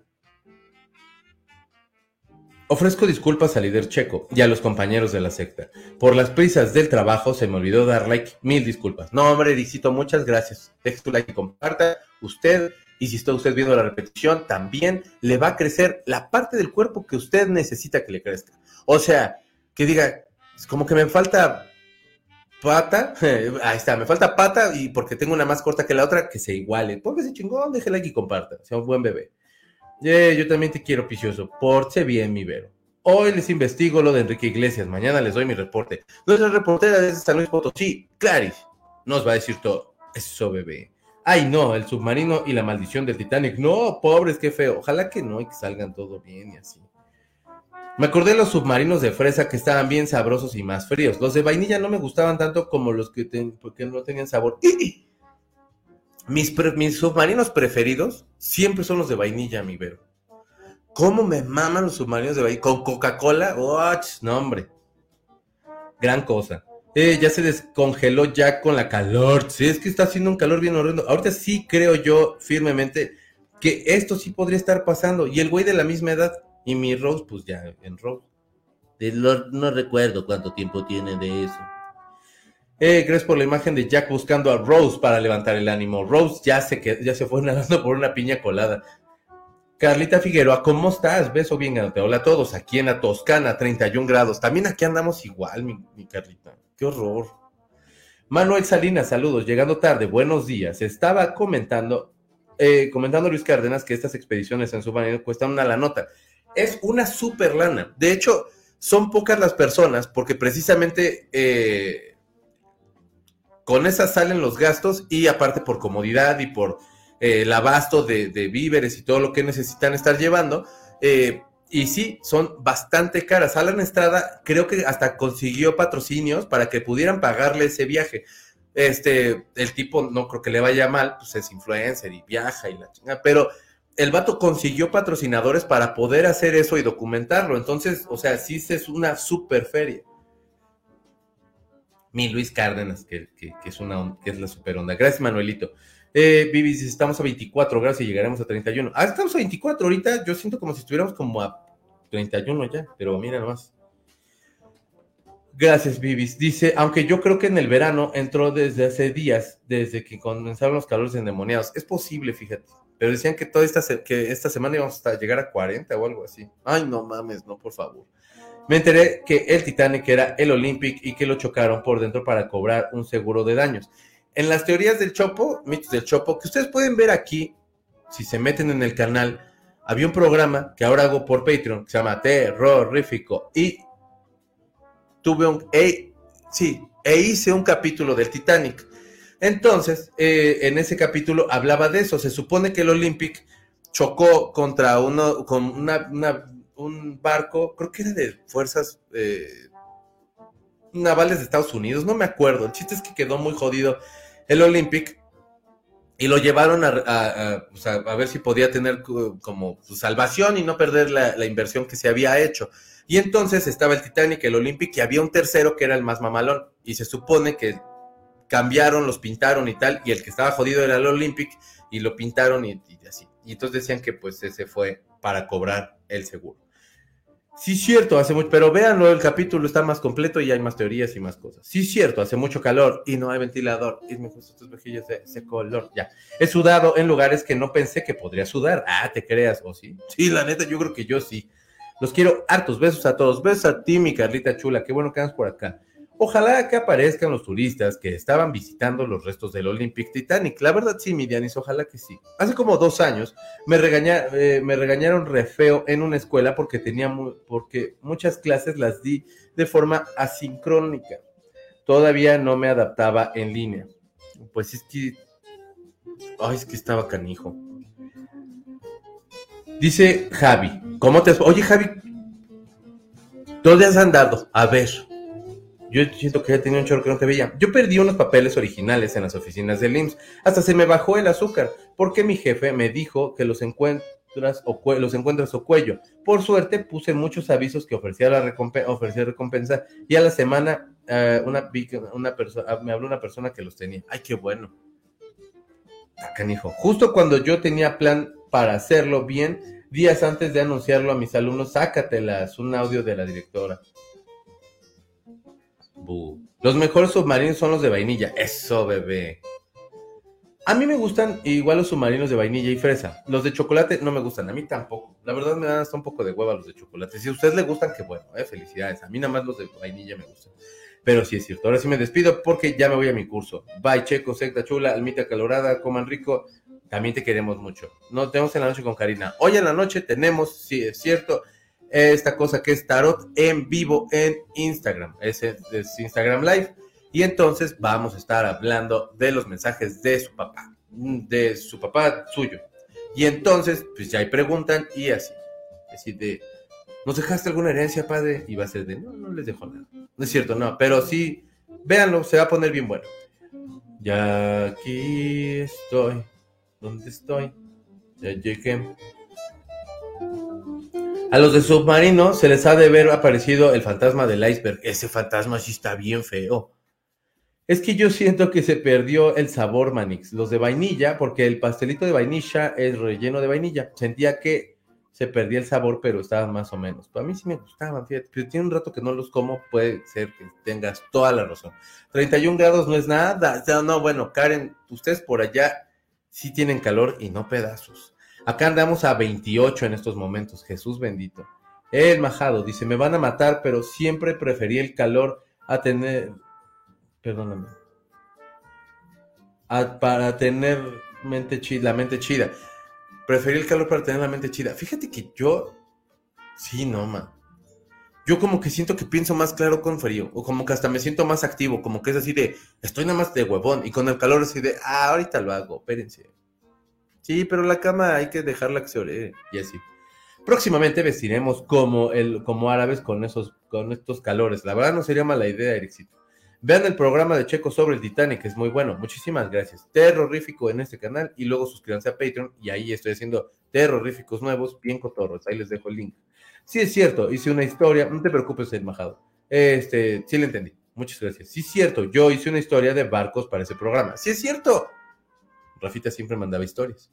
Speaker 2: Ofrezco disculpas al líder checo y a los compañeros de la secta. Por las prisas del trabajo se me olvidó dar like. Mil disculpas. No, hombre, Dixito, muchas gracias. Deje tu like y comparta. Usted, y si está usted viendo la repetición, también le va a crecer la parte del cuerpo que usted necesita que le crezca. O sea, que diga, como que me falta pata, ahí está, me falta pata y porque tengo una más corta que la otra, que se iguale. Póngase chingón, déjela like y comparta, sea un buen bebé. yo también te quiero, Picioso. Porte bien, mi Vero. Hoy les investigo lo de Enrique Iglesias, mañana les doy mi reporte. Nuestra reportera desde San Luis Potosí, Clarice, nos va a decir todo. Eso, bebé. Ay, no, el submarino y la maldición del Titanic. No, pobres, qué feo. Ojalá que no y que salgan todo bien y así. Me acordé de los submarinos de fresa que estaban bien sabrosos y más fríos. Los de vainilla no me gustaban tanto como los que porque no tenían sabor. Mis, submarinos preferidos siempre son los de vainilla, mi Vero. ¿Cómo me maman los submarinos de vainilla? ¿Con Coca-Cola? no, hombre. Gran cosa. Eh, ya se descongeló ya con la calor. Sí, es que está haciendo un calor bien horrendo. Ahorita sí creo yo firmemente que esto sí podría estar pasando. Y el güey de la misma edad y mi Rose, pues ya en Rose. no recuerdo cuánto tiempo tiene de eso. Eh, gracias por la imagen de Jack buscando a Rose para levantar el ánimo. Rose ya se, ya se fue nadando por una piña colada. Carlita Figueroa, ¿cómo estás? Beso bien, Hola a todos, aquí en la Toscana, 31 grados. También aquí andamos igual, mi, mi Carlita. Qué horror. Manuel Salinas, saludos. Llegando tarde, buenos días. Estaba comentando, eh, comentando Luis Cárdenas que estas expediciones en submarino cuestan una la nota es una super lana. De hecho, son pocas las personas porque precisamente eh, con esas salen los gastos y aparte por comodidad y por eh, el abasto de, víveres y todo lo que necesitan estar llevando. Eh, y sí, son bastante caras. Alan Estrada creo que hasta consiguió patrocinios para que pudieran pagarle ese viaje. Este, el tipo no creo que le vaya mal, pues es influencer y viaja y la chingada, pero el vato consiguió patrocinadores para poder hacer eso y documentarlo. Entonces, o sea, sí es una super feria. Mi Luis Cárdenas, que, es, una, que es la super onda. Gracias, Manuelito. Eh, Vivi, estamos a 24 gracias y llegaremos a 31. Ah, estamos a 24 ahorita. Yo siento como si estuviéramos como a 31 ya, pero mira nomás. Gracias, Vivis. Dice, aunque yo creo que en el verano entró desde hace días, desde que comenzaron los calores endemoniados. Es posible, fíjate. Pero decían que toda esta, que esta semana íbamos a llegar a 40 o algo así. Ay, no mames, no, por favor. Me enteré que el Titanic era el Olympic y que lo chocaron por dentro para cobrar un seguro de daños. En las teorías del Chopo, mitos del Chopo, que ustedes pueden ver aquí, si se meten en el canal, había un programa que ahora hago por Patreon, que se llama Terrorífico, y tuve un, e, sí, e hice un capítulo del Titanic. Entonces, eh, en ese capítulo hablaba de eso. Se supone que el Olympic chocó contra uno, con un barco, creo que era de fuerzas eh, navales de Estados Unidos, no me acuerdo. El chiste es que quedó muy jodido el Olympic y lo llevaron a, ver si podía tener como su salvación y no perder la, la, inversión que se había hecho. Y entonces estaba el Titanic, el Olympic y había un tercero que era el más mamalón. Y se supone que cambiaron, los pintaron y tal, y el que estaba jodido era el Olympic, y lo pintaron y, así. Y entonces decían que pues ese fue para cobrar el seguro. Sí, cierto, hace mucho, pero véanlo, el capítulo está más completo y hay más teorías y más cosas. Sí, cierto, hace mucho calor y no hay ventilador. Y me gustan tus mejillas de ese color. Ya. He sudado en lugares que no pensé que podría sudar. Ah, ¿te creas? ¿O sí? Sí, la neta, yo creo que yo sí. Los quiero hartos. Besos a todos. Besos a ti, mi Carlita chula. Qué bueno que andas por acá. Ojalá que aparezcan los turistas que estaban visitando los restos del Olympic Titanic. La verdad sí, mi Dianis, ojalá que sí. Hace como dos años me, eh, me regañaron re feo en una escuela porque, tenía porque muchas clases las di de forma asincrónica. Todavía no me adaptaba en línea. Pues es que... Ay, es que estaba canijo. Dice Javi, ¿cómo te... Oye, Javi, ¿dónde has andado? A ver. Yo siento que ya tenía un chorro que no te veía. Yo perdí unos papeles originales en las oficinas del IMSS. Hasta se me bajó el azúcar, porque mi jefe me dijo que los encuentras o, los encuentras o cuello. Por suerte puse muchos avisos que ofrecía, la ofrecía recompensa y a la semana uh, una, una persona me habló una persona que los tenía. Ay, qué bueno. Acá, hijo. Justo cuando yo tenía plan para hacerlo bien, días antes de anunciarlo a mis alumnos, sácatelas, un audio de la directora. Los mejores submarinos son los de vainilla. Eso, bebé. A mí me gustan igual los submarinos de vainilla y fresa. Los de chocolate no me gustan, a mí tampoco. La verdad me dan hasta un poco de hueva los de chocolate. Si a ustedes les gustan, qué bueno, eh, felicidades. A mí nada más los de vainilla me gustan. Pero sí es cierto. Ahora sí me despido porque ya me voy a mi curso. Bye, Checo, secta chula, almita calorada, coman rico. También te queremos mucho. Nos vemos en la noche con Karina. Hoy en la noche tenemos, sí es cierto, esta cosa que es tarot en vivo en Instagram. Ese es Instagram Live. Y entonces vamos a estar hablando de los mensajes de su papá, de su papá suyo. Y entonces, pues ya hay preguntan y así. Así de, ¿nos dejaste alguna herencia, padre? Y va a ser de, no, no les dejo nada. No es cierto, no, pero sí, véanlo, se va a poner bien bueno. Ya aquí estoy. ¿Dónde estoy? Ya llegué. A los de submarino se les ha de ver aparecido el fantasma del iceberg. Ese fantasma sí está bien feo. Es que yo siento que se perdió el sabor, Manix. Los de vainilla, porque el pastelito de vainilla es relleno de vainilla. Sentía que se perdía el sabor, pero estaban más o menos. Para mí sí me gustaban, fíjate. Pero tiene un rato que no los como, puede ser que tengas toda la razón. 31 grados no es nada. No, bueno, Karen, ustedes por allá sí tienen calor y no pedazos. Acá andamos a 28 en estos momentos, Jesús bendito. El majado dice, me van a matar, pero siempre preferí el calor a tener, perdóname, para tener mente chida, la mente chida. Preferí el calor para tener la mente chida. Fíjate que yo, sí, no, man. Yo como que siento que pienso más claro con frío, o como que hasta me siento más activo, como que es así de, estoy nada más de huevón, y con el calor así de, ah, ahorita lo hago, espérense. Sí, pero la cama hay que dejarla que se ore y así. Próximamente vestiremos como, el, como árabes con, esos, con estos calores. La verdad no sería mala idea, Ericito. Vean el programa de Checo sobre el Titanic, es muy bueno. Muchísimas gracias. Terrorífico en este canal y luego suscríbanse a Patreon y ahí estoy haciendo terroríficos nuevos, bien cotorros. Ahí les dejo el link. Sí es cierto, hice una historia, no te preocupes, el majado. Este, sí le entendí. Muchas gracias. Sí es cierto, yo hice una historia de barcos para ese programa. Sí es cierto. Rafita siempre mandaba historias.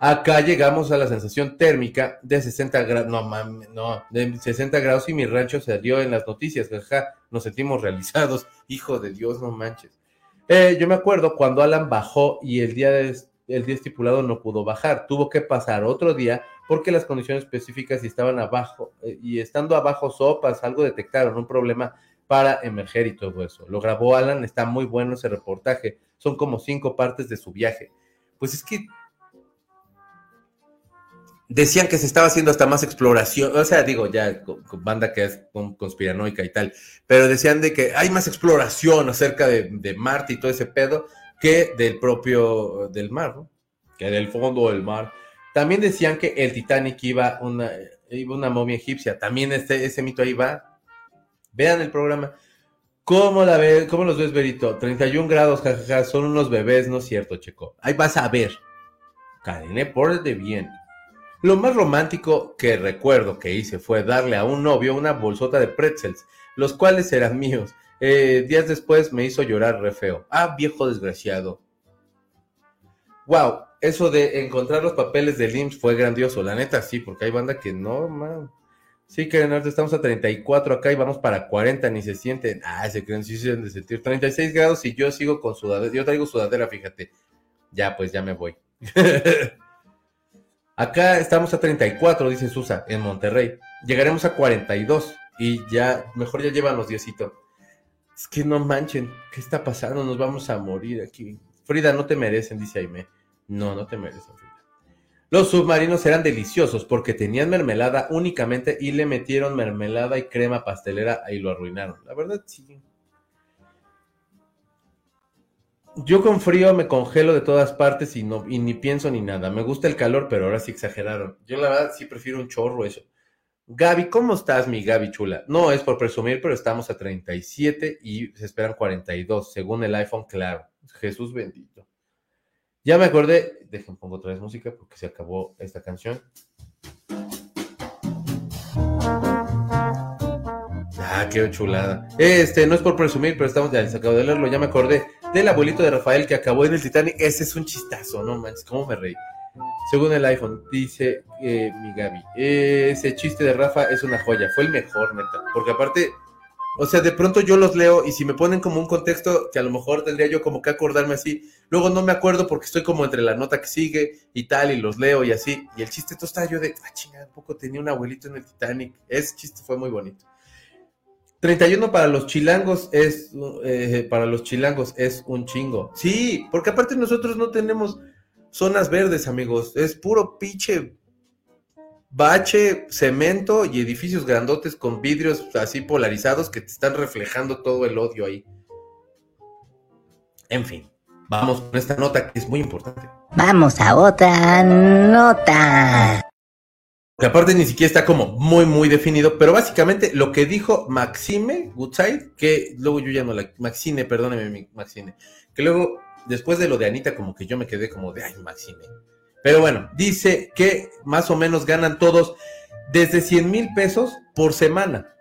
Speaker 2: Acá llegamos a la sensación térmica de 60 grados, no mames, no, de 60 grados y mi rancho se dio en las noticias, jaja, nos sentimos realizados, hijo de Dios, no manches. Eh, yo me acuerdo cuando Alan bajó y el día, el día estipulado no pudo bajar, tuvo que pasar otro día porque las condiciones específicas y estaban abajo, eh, y estando abajo sopas, algo detectaron, un problema para emerger y todo eso. Lo grabó Alan, está muy bueno ese reportaje, son como cinco partes de su viaje. Pues es que decían que se estaba haciendo hasta más exploración, o sea, digo, ya banda que es conspiranoica y tal, pero decían de que hay más exploración acerca de, Marte y todo ese pedo que del propio, del mar, ¿no? Que del fondo del mar. También decían que el Titanic iba una, iba una momia egipcia, también este, ese mito ahí va. Vean el programa. ¿Cómo, la ve, ¿Cómo los ves, Berito? 31 grados, jajaja, son unos bebés, no es cierto, Checo. Ahí vas a ver. Karen, pórtate bien. Lo más romántico que recuerdo que hice fue darle a un novio una bolsota de pretzels, los cuales eran míos. Eh, días después me hizo llorar re feo. Ah, viejo desgraciado. Wow, eso de encontrar los papeles del IMSS fue grandioso. La neta, sí, porque hay banda que no, man. Sí, Karen Arte, estamos a 34 acá y vamos para 40, ni se sienten. Ah, se creen, sí se deben de sentir 36 grados y yo sigo con sudadera. Yo traigo sudadera, fíjate. Ya, pues ya me voy. acá estamos a 34, dice Susa, en Monterrey. Llegaremos a 42 y ya, mejor ya llevan los diecitos. Es que no manchen, ¿qué está pasando? Nos vamos a morir aquí. Frida, no te merecen, dice Aime. No, no te merecen, Frida. Los submarinos eran deliciosos porque tenían mermelada únicamente y le metieron mermelada y crema pastelera y lo arruinaron. La verdad, sí. Yo con frío me congelo de todas partes y, no, y ni pienso ni nada. Me gusta el calor, pero ahora sí exageraron. Yo la verdad sí prefiero un chorro eso. Gaby, ¿cómo estás, mi Gaby chula? No es por presumir, pero estamos a 37 y se esperan 42, según el iPhone, claro. Jesús bendito. Ya me acordé, dejen pongo otra vez música porque se acabó esta canción. Ah, qué chulada. Este, no es por presumir, pero estamos ya, se acabó de leerlo, ya me acordé del abuelito de Rafael que acabó en el Titanic. Ese es un chistazo, no manches, cómo me reí. Según el iPhone, dice eh, mi Gaby, ese chiste de Rafa es una joya, fue el mejor, neta. Porque aparte, o sea, de pronto yo los leo y si me ponen como un contexto que a lo mejor tendría yo como que acordarme así, luego no me acuerdo porque estoy como entre la nota que sigue y tal, y los leo y así. Y el chiste, todo está yo de, ah, chingada, poco tenía un abuelito en el Titanic. Ese chiste fue muy bonito. 31 para los chilangos es, eh, para los chilangos es un chingo. Sí, porque aparte nosotros no tenemos zonas verdes, amigos. Es puro pinche bache, cemento y edificios grandotes con vidrios así polarizados que te están reflejando todo el odio ahí. En fin, vamos con esta nota que es muy importante.
Speaker 3: Vamos a otra nota.
Speaker 2: Que aparte ni siquiera está como muy, muy definido, pero básicamente lo que dijo Maxime Goodside, que luego yo ya no la. Maxine, perdóneme, Maxine, que luego, después de lo de Anita, como que yo me quedé como de, ay, Maxime pero bueno, dice que más o menos ganan todos desde 100 mil pesos por semana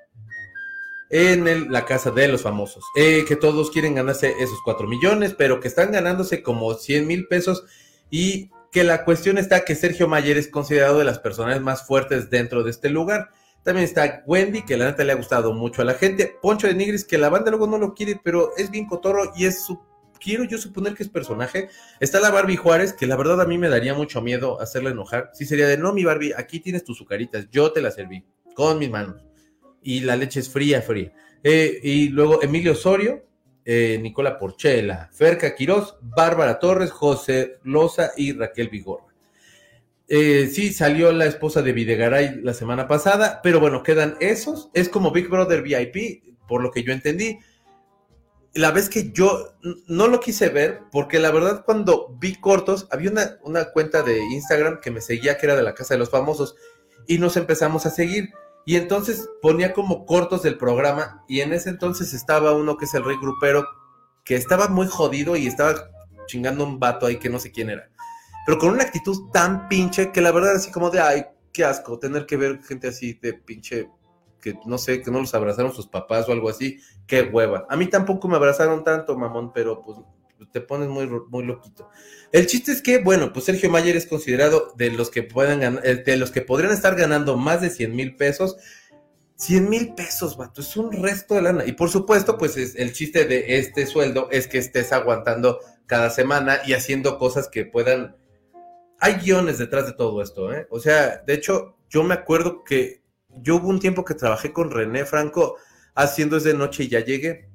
Speaker 2: en la casa de los famosos. Eh, que todos quieren ganarse esos 4 millones, pero que están ganándose como 100 mil pesos y que la cuestión está que Sergio Mayer es considerado de las personas más fuertes dentro de este lugar. También está Wendy, que la neta le ha gustado mucho a la gente. Poncho de Nigris, que la banda luego no lo quiere, pero es bien cotorro y es su quiero yo suponer que es personaje. Está la Barbie Juárez, que la verdad a mí me daría mucho miedo hacerle enojar. Si sería de, no, mi Barbie, aquí tienes tus sucaritas, yo te las serví con mis manos. Y la leche es fría, fría. Eh, y luego Emilio Osorio, eh, Nicola Porchela, Ferca Quirós, Bárbara Torres, José Loza y Raquel Vigorra. Eh, sí, salió la esposa de Videgaray la semana pasada, pero bueno, quedan esos. Es como Big Brother VIP, por lo que yo entendí la vez que yo no lo quise ver, porque la verdad cuando vi cortos, había una, una, cuenta de Instagram que me seguía que era de la Casa de los Famosos y nos empezamos a seguir. Y entonces ponía como cortos del programa y en ese entonces estaba uno que es el Rey Grupero, que estaba muy jodido y estaba chingando un vato ahí que no sé quién era. Pero con una actitud tan pinche que la verdad así como de, ay, qué asco, tener que ver gente así de pinche que no sé, que no los abrazaron sus papás o algo así, qué hueva. A mí tampoco me abrazaron tanto, mamón, pero pues te pones muy, muy loquito. El chiste es que, bueno, pues Sergio Mayer es considerado de los que puedan ganar, eh, de los que podrían estar ganando más de 100 mil pesos. 100 mil pesos, vato, es un resto de lana. Y por supuesto, pues es, el chiste de este sueldo es que estés aguantando cada semana y haciendo cosas que puedan... Hay guiones detrás de todo esto, ¿eh? O sea, de hecho, yo me acuerdo que yo hubo un tiempo que trabajé con René Franco haciendo Es de Noche y ya llegué,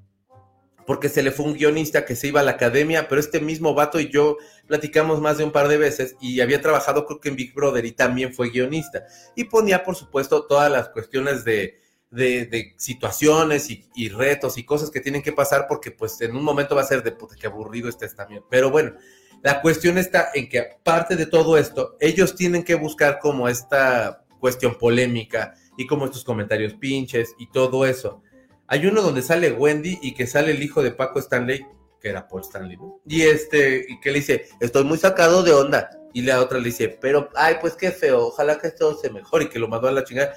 Speaker 2: porque se le fue un guionista que se iba a la academia, pero este mismo vato y yo platicamos más de un par de veces y había trabajado creo que en Big Brother y también fue guionista. Y ponía, por supuesto, todas las cuestiones de, de, situaciones y, retos y cosas que tienen que pasar porque pues en un momento va a ser de puta, qué aburrido estés también. Pero bueno, la cuestión está en que aparte de todo esto, ellos tienen que buscar como esta cuestión polémica, y como estos comentarios pinches y todo eso. Hay uno donde sale Wendy y que sale el hijo de Paco Stanley, que era Paul Stanley, ¿no? Y este, y que le dice, estoy muy sacado de onda. Y la otra le dice, pero, ay, pues qué feo, ojalá que esto se mejore y que lo mandó a la chingada.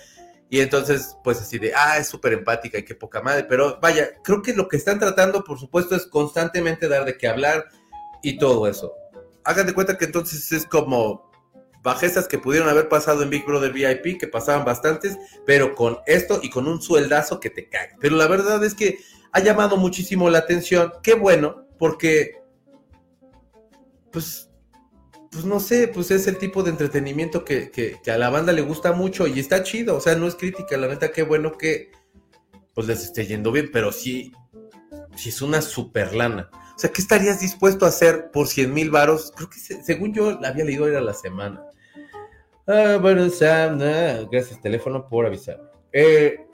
Speaker 2: Y entonces, pues así de, ah, es súper empática y qué poca madre. Pero vaya, creo que lo que están tratando, por supuesto, es constantemente dar de qué hablar y todo eso. Hagan de cuenta que entonces es como bajezas que pudieron haber pasado en Big Brother VIP, que pasaban bastantes, pero con esto y con un sueldazo que te cae. Pero la verdad es que ha llamado muchísimo la atención. Qué bueno, porque, pues, pues no sé, pues es el tipo de entretenimiento que, a la banda le gusta mucho y está chido. O sea, no es crítica, la neta, qué bueno que pues les esté yendo bien, pero sí, sí es una super lana. O sea, ¿qué estarías dispuesto a hacer por 100 mil varos? Creo que según yo había leído era la semana. Ah, bueno, Sam, gracias teléfono por avisar. Eh,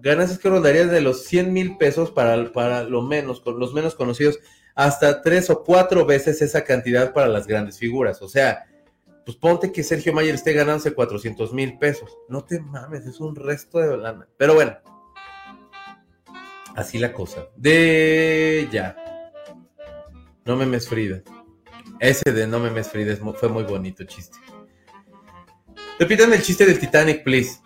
Speaker 2: ganancias que rondarían de los 100 mil pesos para, para lo menos, los menos conocidos, hasta tres o cuatro veces esa cantidad para las grandes figuras. O sea, pues ponte que Sergio Mayer esté ganándose 400 mil pesos. No te mames, es un resto de lana. Pero bueno, así la cosa. De ya. No me Frida. Ese de No me Frida fue muy bonito chiste. Repitan el chiste del Titanic, please.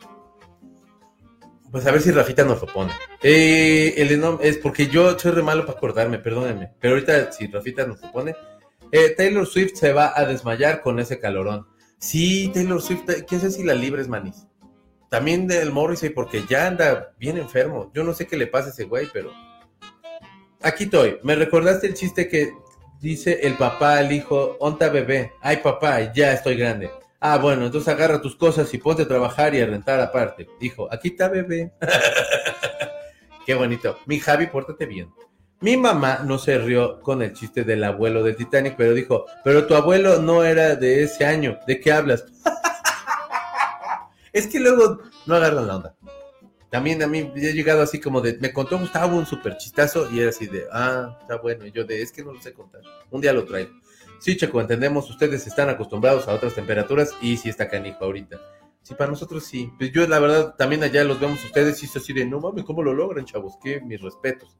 Speaker 2: Pues a ver si Rafita nos lo pone. Eh, el es porque yo soy re malo para acordarme, perdónenme. Pero ahorita si Rafita nos lo pone. Eh, Taylor Swift se va a desmayar con ese calorón. Sí, Taylor Swift, ¿quién sabe si la libres, manis? También del Morrissey, porque ya anda bien enfermo. Yo no sé qué le pasa a ese güey, pero. Aquí estoy. Me recordaste el chiste que dice el papá al hijo, onta bebé, ay papá, ya estoy grande. Ah, bueno, entonces agarra tus cosas y ponte a trabajar y a rentar aparte. Dijo, aquí está bebé. Qué bonito. Mi Javi, pórtate bien. Mi mamá no se rió con el chiste del abuelo del Titanic, pero dijo, pero tu abuelo no era de ese año. ¿De qué hablas? es que luego no agarran la onda. También a mí he llegado así como de, me contó Gustavo un súper chistazo y era así de, ah, está bueno. Y yo de, es que no lo sé contar. Un día lo traigo. Sí, Checo, entendemos, ustedes están acostumbrados a otras temperaturas y sí está canijo ahorita. Sí, para nosotros sí. Pues yo, la verdad, también allá los vemos ustedes y es así de, no mames, ¿cómo lo logran, chavos? Que mis respetos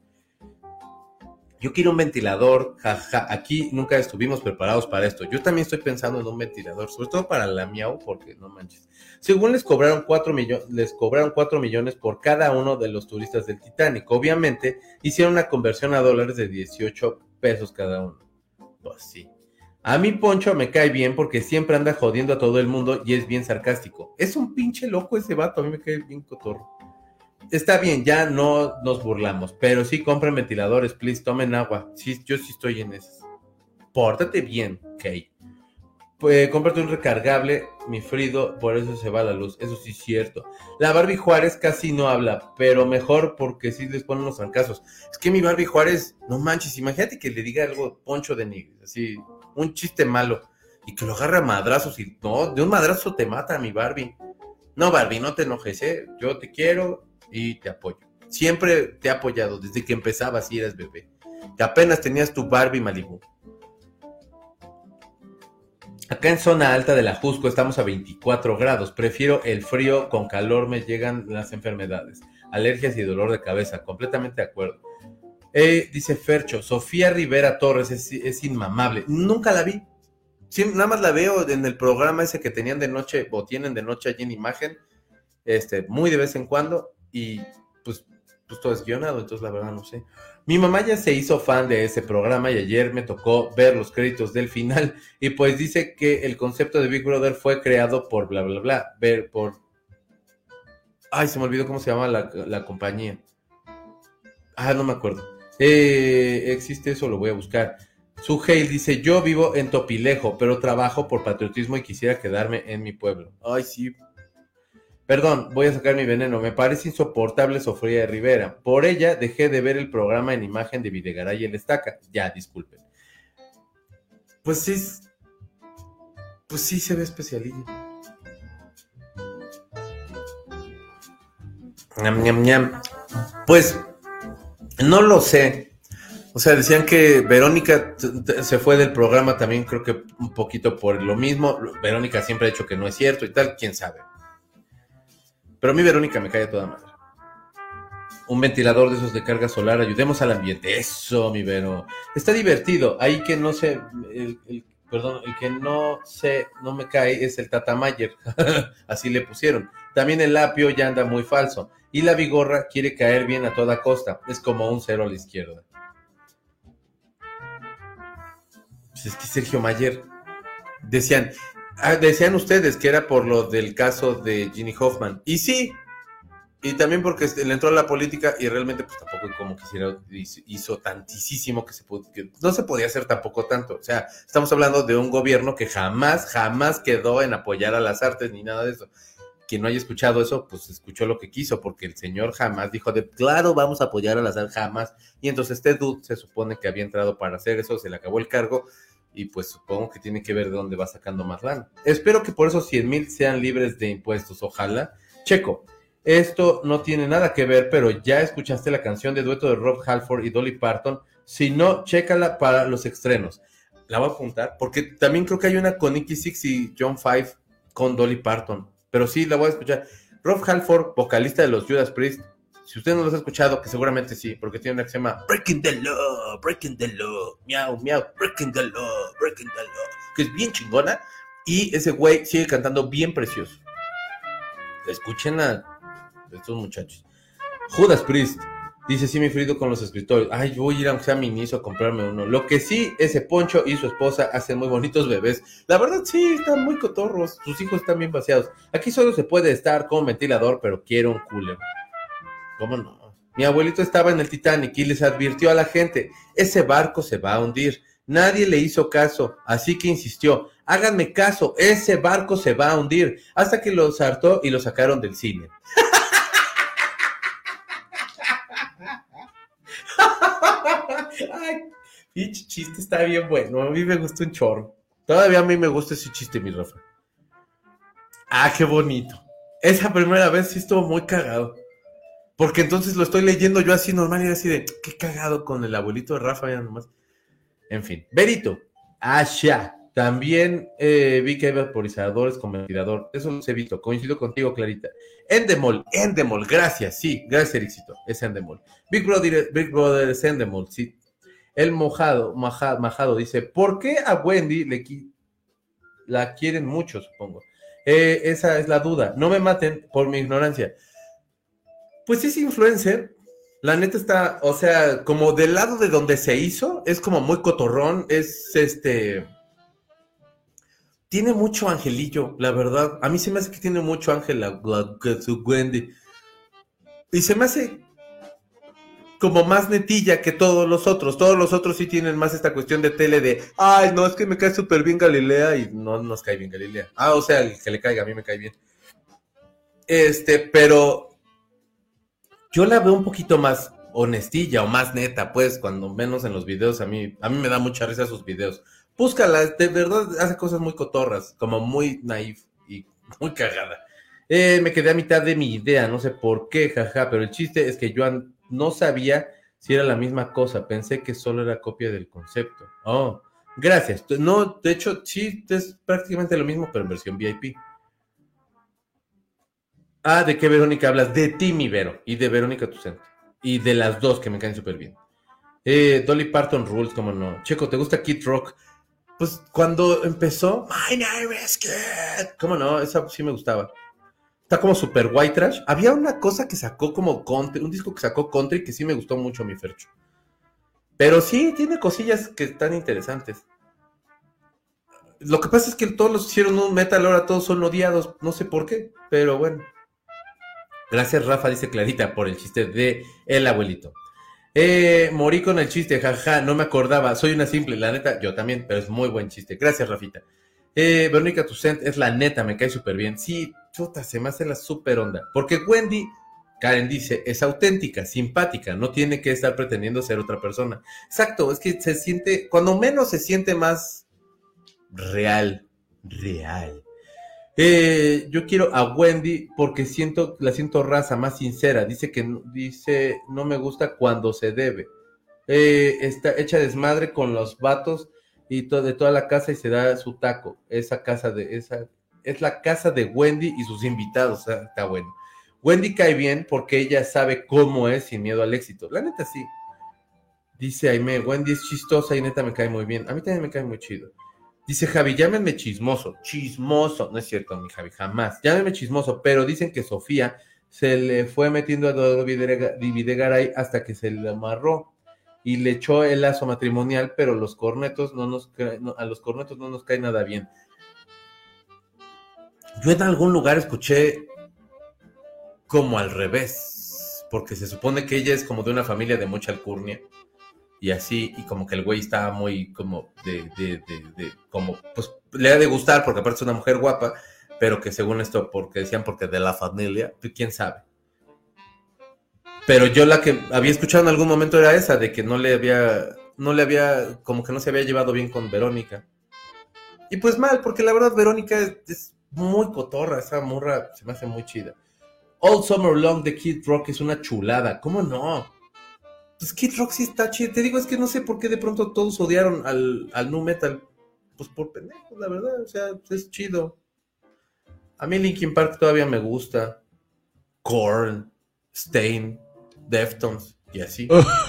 Speaker 2: yo quiero un ventilador, jaja, aquí nunca estuvimos preparados para esto. Yo también estoy pensando en un ventilador, sobre todo para la miau, porque no manches. Según les cobraron 4 millones, les cobraron 4 millones por cada uno de los turistas del Titanic. Obviamente, hicieron una conversión a dólares de 18 pesos cada uno. Pues sí. A mí Poncho me cae bien porque siempre anda jodiendo a todo el mundo y es bien sarcástico. Es un pinche loco ese vato, a mí me cae bien cotorro está bien, ya no nos burlamos, pero sí compren ventiladores, please, tomen agua. Sí, yo sí estoy en eso. Pórtate bien, Kay. Pues cómprate un recargable, mi Frido, por eso se va la luz. Eso sí es cierto. La Barbie Juárez casi no habla, pero mejor porque sí les ponen los trancazos. Es que mi Barbie Juárez, no manches, imagínate que le diga algo poncho de nigris, así, un chiste malo, y que lo agarre a madrazos y no, de un madrazo te mata mi Barbie. No, Barbie, no te enojes, ¿eh? Yo te quiero, y te apoyo. Siempre te he apoyado desde que empezabas y eras bebé. Que apenas tenías tu Barbie Malibu. Acá en zona alta de la Jusco estamos a 24 grados. Prefiero el frío, con calor me llegan las enfermedades, alergias y dolor de cabeza. Completamente de acuerdo. Eh, dice Fercho, Sofía Rivera Torres es, inmamable. Nunca la vi. nada más la veo en el programa ese que tenían de noche o tienen de noche allí en imagen. Este, muy de vez en cuando y pues, pues todo es guionado, entonces la verdad no sé. Mi mamá ya se hizo fan de ese programa y ayer me tocó ver los créditos del final y pues dice que el concepto de Big Brother fue creado por bla, bla, bla, ver por... Ay, se me olvidó cómo se llama la, compañía. Ah, no me acuerdo. Eh, existe eso, lo voy a buscar. Su Hale dice, yo vivo en Topilejo, pero trabajo por patriotismo y quisiera quedarme en mi pueblo. Ay, sí, Perdón, voy a sacar mi veneno. Me parece insoportable Sofía de Rivera. Por ella dejé de ver el programa en imagen de Videgaray y el Estaca. Ya, disculpen. Pues sí. Pues sí se ve especialillo. Pues no lo sé. O sea, decían que Verónica se fue del programa también, creo que un poquito por lo mismo. Verónica siempre ha dicho que no es cierto y tal, quién sabe. Pero a mí Verónica me cae a toda madre. Un ventilador de esos de carga solar, ayudemos al ambiente. Eso, mi Vero. Está divertido. Ahí que no sé, el, perdón, el que no sé, no me cae es el Tatamayer. Así le pusieron. También el apio ya anda muy falso. Y la vigorra quiere caer bien a toda costa. Es como un cero a la izquierda. Pues es que Sergio Mayer decían, Ah, decían ustedes que era por lo del caso de Ginny Hoffman. Y sí, y también porque este, le entró a la política y realmente pues tampoco como quisiera hizo tantísimo que, se que no se podía hacer tampoco tanto. O sea, estamos hablando de un gobierno que jamás, jamás quedó en apoyar a las artes ni nada de eso. Quien no haya escuchado eso, pues escuchó lo que quiso, porque el señor jamás dijo de, claro, vamos a apoyar a las jamás. Y entonces este dude se supone que había entrado para hacer eso, se le acabó el cargo y pues supongo que tiene que ver de dónde va sacando más lana. Espero que por esos 100 mil sean libres de impuestos, ojalá. Checo, esto no tiene nada que ver, pero ya escuchaste la canción de dueto de Rob Halford y Dolly Parton. Si no, chécala para los estrenos. La voy a apuntar, porque también creo que hay una con Nicky Six y John Five con Dolly Parton. Pero sí, la voy a escuchar. Rob Halford, vocalista de los Judas Priest. Si usted no los ha escuchado, que seguramente sí, porque tiene una que se llama Breaking the Law, Breaking the Law, miau, miau, Breaking the Law, Breaking the Law, que es bien chingona. Y ese güey sigue cantando bien precioso. Escuchen a estos muchachos. Judas Priest dice: Sí, me frido con los escritores. Ay, voy a ir aunque sea mi inicio a comprarme uno. Lo que sí, ese Poncho y su esposa hacen muy bonitos bebés. La verdad, sí, están muy cotorros. Sus hijos están bien vaciados. Aquí solo se puede estar con ventilador, pero quiero un cooler. ¿Cómo no? Mi abuelito estaba en el Titanic y les advirtió a la gente: Ese barco se va a hundir. Nadie le hizo caso, así que insistió, háganme caso, ese barco se va a hundir, hasta que lo hartó y lo sacaron del cine. Ay, pinche chiste está bien bueno. A mí me gusta un chorro. Todavía a mí me gusta ese chiste, mi Rafa. Ah, qué bonito. Esa primera vez sí estuvo muy cagado. Porque entonces lo estoy leyendo yo así normal y así de, qué cagado con el abuelito de Rafa, ya nomás. En fin. Berito. Asha. También eh, vi que hay vaporizadores con ventilador. Eso los he visto. Coincido contigo, Clarita. Endemol, Endemol, gracias. Sí, gracias, Ericito. Es Endemol. Big Brother, Big Brother es Endemol. Sí. El mojado, majado, dice: ¿Por qué a Wendy le la quieren mucho, supongo? Eh, esa es la duda. No me maten por mi ignorancia. Pues es influencer. La neta está, o sea, como del lado de donde se hizo, es como muy cotorrón, es este tiene mucho angelillo, la verdad. A mí se me hace que tiene mucho ángel la, su Wendy. Y se me hace como más netilla que todos los otros. Todos los otros sí tienen más esta cuestión de tele de, ay, no, es que me cae súper bien Galilea y no nos cae bien Galilea. Ah, o sea, el que le caiga, a mí me cae bien. Este, pero yo la veo un poquito más honestilla o más neta, pues, cuando menos en los videos, a mí, a mí me da mucha risa sus videos. Búscala, de verdad hace cosas muy cotorras, como muy naif y muy cagada. Eh, me quedé a mitad de mi idea, no sé por qué, jaja, pero el chiste es que yo no sabía si era la misma cosa, pensé que solo era copia del concepto. Oh, gracias. No, de hecho, sí, es prácticamente lo mismo, pero en versión VIP. Ah, ¿de qué Verónica hablas? De ti, mi Vero, y de Verónica Tucente. Y de las dos que me caen súper bien. Eh, Dolly Parton Rules, como no. Checo, ¿te gusta Kid Rock? Pues cuando empezó, My name is Kid. ¿Cómo no? Esa sí me gustaba. Está como super white trash. Había una cosa que sacó como country, un disco que sacó country que sí me gustó mucho, mi Fercho. Pero sí, tiene cosillas que están interesantes. Lo que pasa es que todos los hicieron un metal, ahora todos son odiados. No sé por qué, pero bueno. Gracias, Rafa, dice Clarita, por el chiste de el abuelito. Eh, morí con el chiste, jaja, no me acordaba. Soy una simple, la neta, yo también, pero es muy buen chiste. Gracias, Rafita. Eh, Verónica Tucent es la neta, me cae súper bien. Sí, chuta, se me hace la súper onda. Porque Wendy, Karen dice, es auténtica, simpática, no tiene que estar pretendiendo ser otra persona. Exacto, es que se siente, cuando menos se siente más real, real. Eh, yo quiero a Wendy porque siento, la siento raza, más sincera. Dice que dice no me gusta cuando se debe. Eh, está hecha desmadre con los vatos y de toda la casa y se da su taco. Esa casa de esa es la casa de Wendy y sus invitados. Está bueno. Wendy cae bien porque ella sabe cómo es sin miedo al éxito. La neta sí. Dice Aime, Wendy es chistosa y neta me cae muy bien. A mí también me cae muy chido. Dice Javi, llámenme chismoso. Chismoso. No es cierto, mi Javi, jamás. Llámenme chismoso, pero dicen que Sofía se le fue metiendo a Eduardo Videgaray hasta que se le amarró y le echó el lazo matrimonial, pero los cornetos no nos a los cornetos no nos cae nada bien. Yo en algún lugar escuché como al revés, porque se supone que ella es como de una familia de mucha alcurnia y así, y como que el güey estaba muy como de, de, de, de, como, pues le ha de gustar porque aparte es una mujer guapa, pero que según esto, porque decían porque de la familia, pues, quién sabe. Pero yo la que había escuchado en algún momento era esa, de que no le había, no le había, como que no se había llevado bien con Verónica. Y pues mal, porque la verdad Verónica es, muy cotorra, esa morra se me hace muy chida. All Summer Long de Kid Rock es una chulada, ¿cómo no? Pues Kid Rock sí está chido. Te digo, es que no sé por qué de pronto todos odiaron al, al nu metal. Pues por pendejos, la verdad, o sea, es chido. A mí Linkin Park todavía me gusta. Korn, Stain, Deftones y así.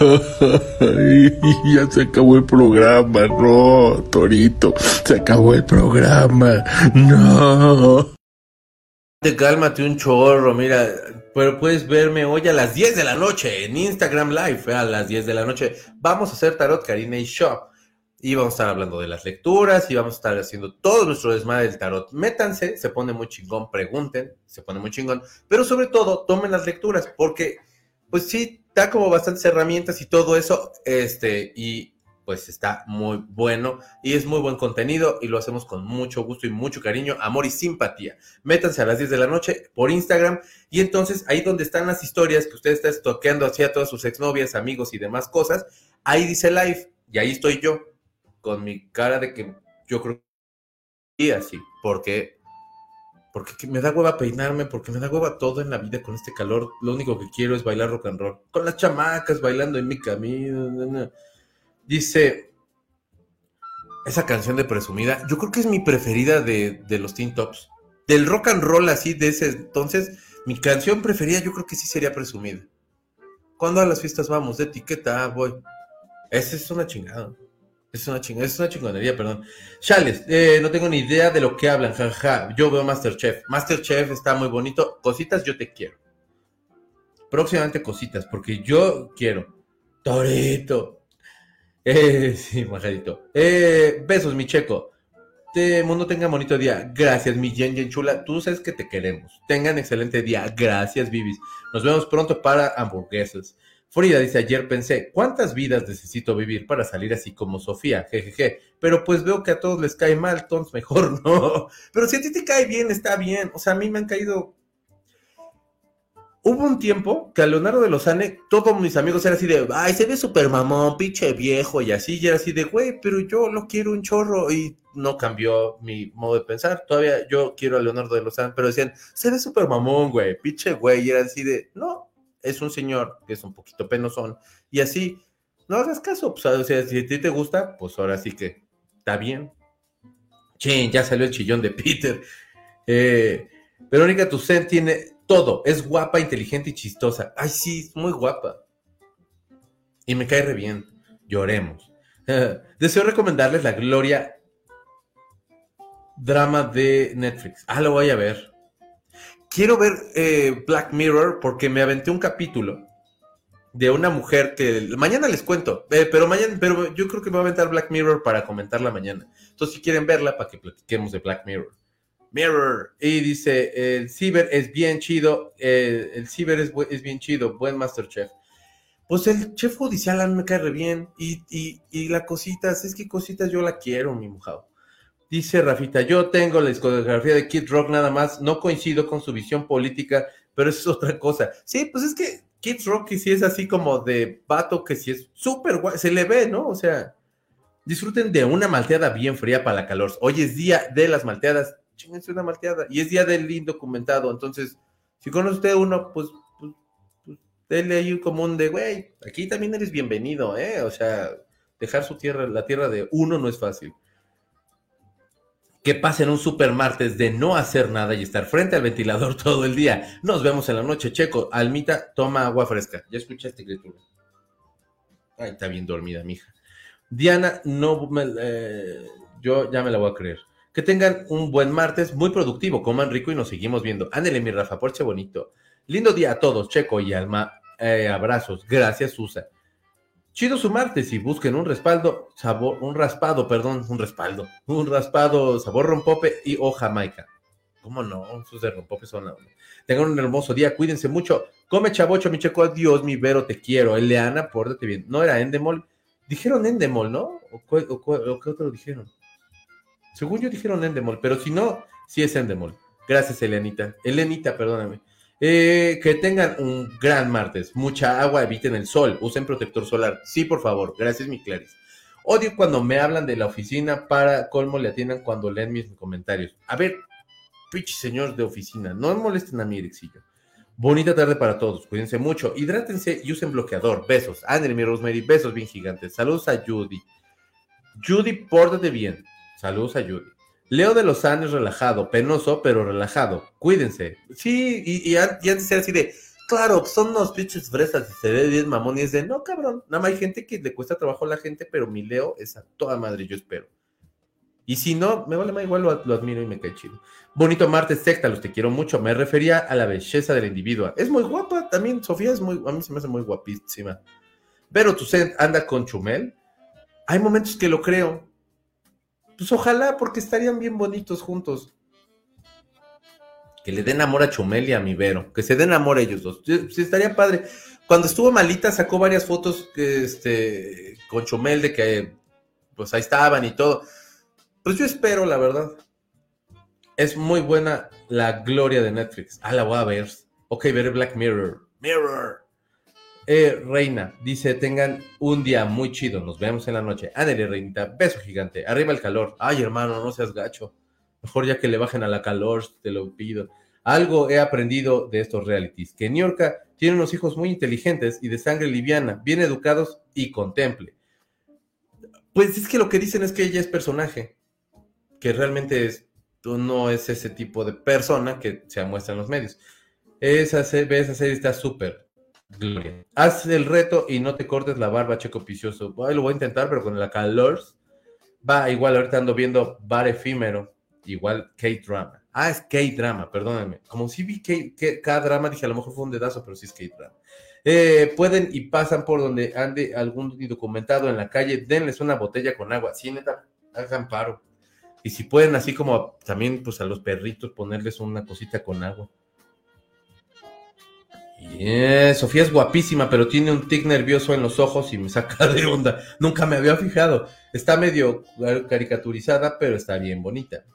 Speaker 1: ya se acabó el programa, no, Torito, se acabó el programa, no.
Speaker 2: Te cálmate un chorro, mira, pero puedes verme hoy a las 10 de la noche en Instagram Live, a las 10 de la noche. Vamos a hacer Tarot Karina y Shop. Y vamos a estar hablando de las lecturas y vamos a estar haciendo todo nuestro desmadre del tarot. Métanse, se pone muy chingón, pregunten, se pone muy chingón. Pero sobre todo, tomen las lecturas, porque pues sí, da como bastantes herramientas y todo eso, este, y pues está muy bueno y es muy buen contenido y lo hacemos con mucho gusto y mucho cariño, amor y simpatía. Métanse a las 10 de la noche por Instagram y entonces ahí donde están las historias que ustedes están toqueando hacia todas sus exnovias, amigos y demás cosas, ahí dice live y ahí estoy yo con mi cara de que yo creo y así, porque porque me da hueva peinarme, porque me da hueva todo en la vida con este calor. Lo único que quiero es bailar rock and roll. Con las chamacas bailando en mi camino. Dice, esa canción de Presumida, yo creo que es mi preferida de, de los Teen Tops. Del rock and roll así de ese entonces, mi canción preferida yo creo que sí sería Presumida. ¿Cuándo a las fiestas vamos? De etiqueta, ah, voy. Esa es una chingada. Es una, ching es una chingonería, perdón. Chales, eh, no tengo ni idea de lo que hablan, jaja. Yo veo Masterchef. Masterchef está muy bonito. Cositas, yo te quiero. Próximamente cositas, porque yo quiero. Torito. Eh, sí, majadito. Eh, besos, mi checo. Este mundo tenga bonito día. Gracias, mi Jen Jen Chula. Tú sabes que te queremos. Tengan excelente día. Gracias, Vivis. Nos vemos pronto para hamburguesas. Frida dice, ayer pensé, ¿cuántas vidas necesito vivir para salir así como Sofía? Jejeje. Pero pues veo que a todos les cae mal, entonces mejor no. Pero si a ti te cae bien, está bien. O sea, a mí me han caído... Hubo un tiempo que a Leonardo de Lozane, todos mis amigos eran así de, ay, se ve súper mamón, pinche viejo, y así, y era así de, güey, pero yo lo quiero un chorro, y no cambió mi modo de pensar. Todavía yo quiero a Leonardo de Lozane, pero decían, se ve súper mamón, güey, pinche güey, y era así de, no, es un señor que es un poquito penosón, y así, no hagas caso, pues, o sea, si a ti te gusta, pues ahora sí que está bien. Chin, ya salió el chillón de Peter. Eh, Verónica Tucen tiene todo, es guapa, inteligente y chistosa. Ay, sí, muy guapa. Y me cae re bien. Lloremos. deseo recomendarles La Gloria drama de Netflix. Ah, lo voy a ver quiero ver eh, Black Mirror porque me aventé un capítulo de una mujer que mañana les cuento, eh, pero mañana, pero yo creo que me voy a aventar Black Mirror para comentarla mañana. Entonces, si quieren verla, para que platiquemos de Black Mirror. Mirror. Y dice, el ciber es bien chido, eh, el ciber es, es, bien chido, buen Masterchef. Pues el chef judicial a mí me cae re bien. Y, y, y la cositas, es que cositas yo la quiero, mi mojado. Dice Rafita, yo tengo la discografía de Kid Rock nada más, no coincido con su visión política, pero eso es otra cosa. Sí, pues es que Kid Rock sí es así como de vato que sí es súper guay, se le ve, ¿no? O sea, disfruten de una malteada bien fría para la calor. Hoy es día de las malteadas, chingense una malteada, y es día del indocumentado, entonces, si conoce usted uno, pues, pues, pues denle ahí un común de, güey, aquí también eres bienvenido, ¿eh? O sea, dejar su tierra, la tierra de uno no es fácil que pasen un super martes de no hacer nada y estar frente al ventilador todo el día. Nos vemos en la noche, Checo. Almita, toma agua fresca. ¿Ya escuchaste, criatura? Ay, está bien dormida, mija. Diana, no me, eh, yo ya me la voy a creer. Que tengan un buen martes, muy productivo, coman rico y nos seguimos viendo. Ándele, mi Rafa, porche bonito. Lindo día a todos, Checo y Alma. Eh, abrazos. Gracias, Susa. Chido su martes y busquen un respaldo, sabor, un raspado, perdón, un respaldo, un raspado sabor rompope y o jamaica. ¿Cómo no? Sus de rompope son Tengan un hermoso día, cuídense mucho. Come chavocho, mi checo, adiós, mi Vero, te quiero. Eleana, pórtate bien. No era Endemol. Dijeron Endemol, ¿no? ¿O, qué otro dijeron? Según yo dijeron Endemol, pero si no, sí es Endemol. Gracias, Elenita. Elenita, perdóname. Eh, que tengan un gran martes. Mucha agua, eviten el sol. Usen protector solar. Sí, por favor. Gracias, mi Clarice. Odio cuando me hablan de la oficina para colmo le atiendan cuando leen mis comentarios. A ver, pinche señor de oficina, no molesten a mi Erixillo. Bonita tarde para todos, cuídense mucho, hidrátense y usen bloqueador. Besos. Ándale, mi Rosemary, besos bien gigantes. Saludos a Judy. Judy, pórtate bien. Saludos a Judy. Leo de los años relajado, penoso, pero relajado. Cuídense. Sí, y, antes era así de, claro, son unos pinches fresas y se ve bien mamón y es de, no, cabrón, nada más hay gente que le cuesta trabajo a la gente, pero mi Leo es a toda madre, yo espero. Y si no, me vale más igual, lo, admiro y me cae chido. Bonito martes, secta, los te quiero mucho. Me refería a la belleza del individuo. Es muy guapa también, Sofía es muy, a mí se me hace muy guapísima. Pero tu anda con Chumel. Hay momentos que lo creo. Pues ojalá, porque estarían bien bonitos juntos. Que le den amor a Chumel y a mi Vero. Que se den amor a ellos dos. Sí, estaría padre. Cuando estuvo malita sacó varias fotos que, este, con Chumel de que pues ahí estaban y todo. Pues yo espero, la verdad. Es muy buena la gloria de Netflix. Ah, la voy a ver. Ok, veré Black Mirror. Mirror. Eh, Reina, dice, tengan un día muy chido. Nos vemos en la noche. Ándale, Reinita. Beso gigante. Arriba el calor. Ay, hermano, no seas gacho. Mejor ya que le bajen a la calor, te lo pido. Algo he aprendido de estos realities. Que Niorca tiene unos hijos muy inteligentes y de sangre liviana, bien educados y contemple. Pues es que lo que dicen es que ella es personaje que realmente es, no es ese tipo de persona que se muestra en los medios. Esa, esa serie está súper. Gloria. Haz el reto y no te cortes la barba, Checo Picioso. lo voy a intentar, pero con la calor. Va, igual ahorita ando viendo Bar Efímero, igual K-Drama. Ah, es K-Drama, perdónenme. Como si vi K-Drama, dije a lo mejor fue un dedazo, pero sí es K-Drama. Eh, pueden y pasan por donde ande algún documentado en la calle, denles una botella con agua. Sí, neta, hagan paro. Y si pueden, así como también, pues a los perritos ponerles una cosita con agua. Sofía es guapísima, pero tiene un tic nervioso en los ojos y me saca de onda. Nunca me había fijado. Está medio caricaturizada, pero está bien bonita.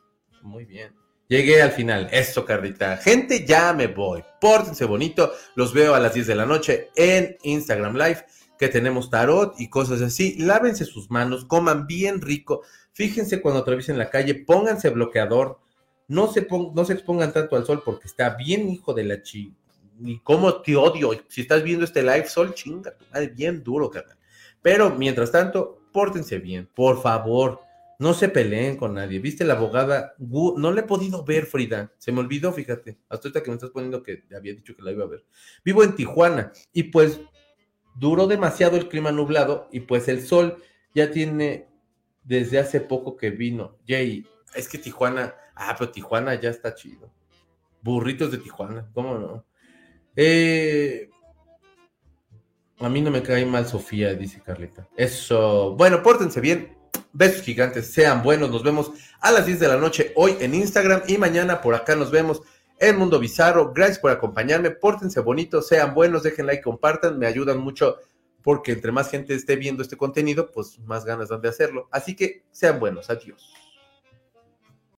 Speaker 2: Muy bien. Llegué al final. Eso, Carlita. Gente, ya me voy. Pórtense bonito. Los veo a las 10 de la noche en Instagram Live, que tenemos tarot y cosas así. Lávense sus manos, coman bien rico. Fíjense cuando atraviesen la calle, pónganse bloqueador, no se, no se expongan tanto al sol porque está bien hijo de la chi. Y cómo te odio. Si estás viendo este live, sol, chinga, bien duro, carnal. Pero mientras tanto, pórtense bien, por favor. No se peleen con nadie. ¿Viste la abogada? No le he podido ver, Frida. Se me olvidó, fíjate. Hasta ahorita que me estás poniendo que había dicho que la iba a ver. Vivo en Tijuana y pues duró demasiado el clima nublado y pues el sol ya tiene desde hace poco que vino. Jay, es que Tijuana, ah, pero Tijuana ya está chido. Burritos de Tijuana, ¿cómo no? Eh, a mí no me cae mal Sofía, dice Carlita. Eso, bueno, pórtense bien. Besos gigantes, sean buenos. Nos vemos a las 10 de la noche hoy en Instagram y mañana por acá nos vemos en Mundo Bizarro. Gracias por acompañarme. Pórtense bonitos, sean buenos, dejen like, compartan, me ayudan mucho porque entre más gente esté viendo este contenido, pues más ganas dan de hacerlo. Así que sean buenos, adiós.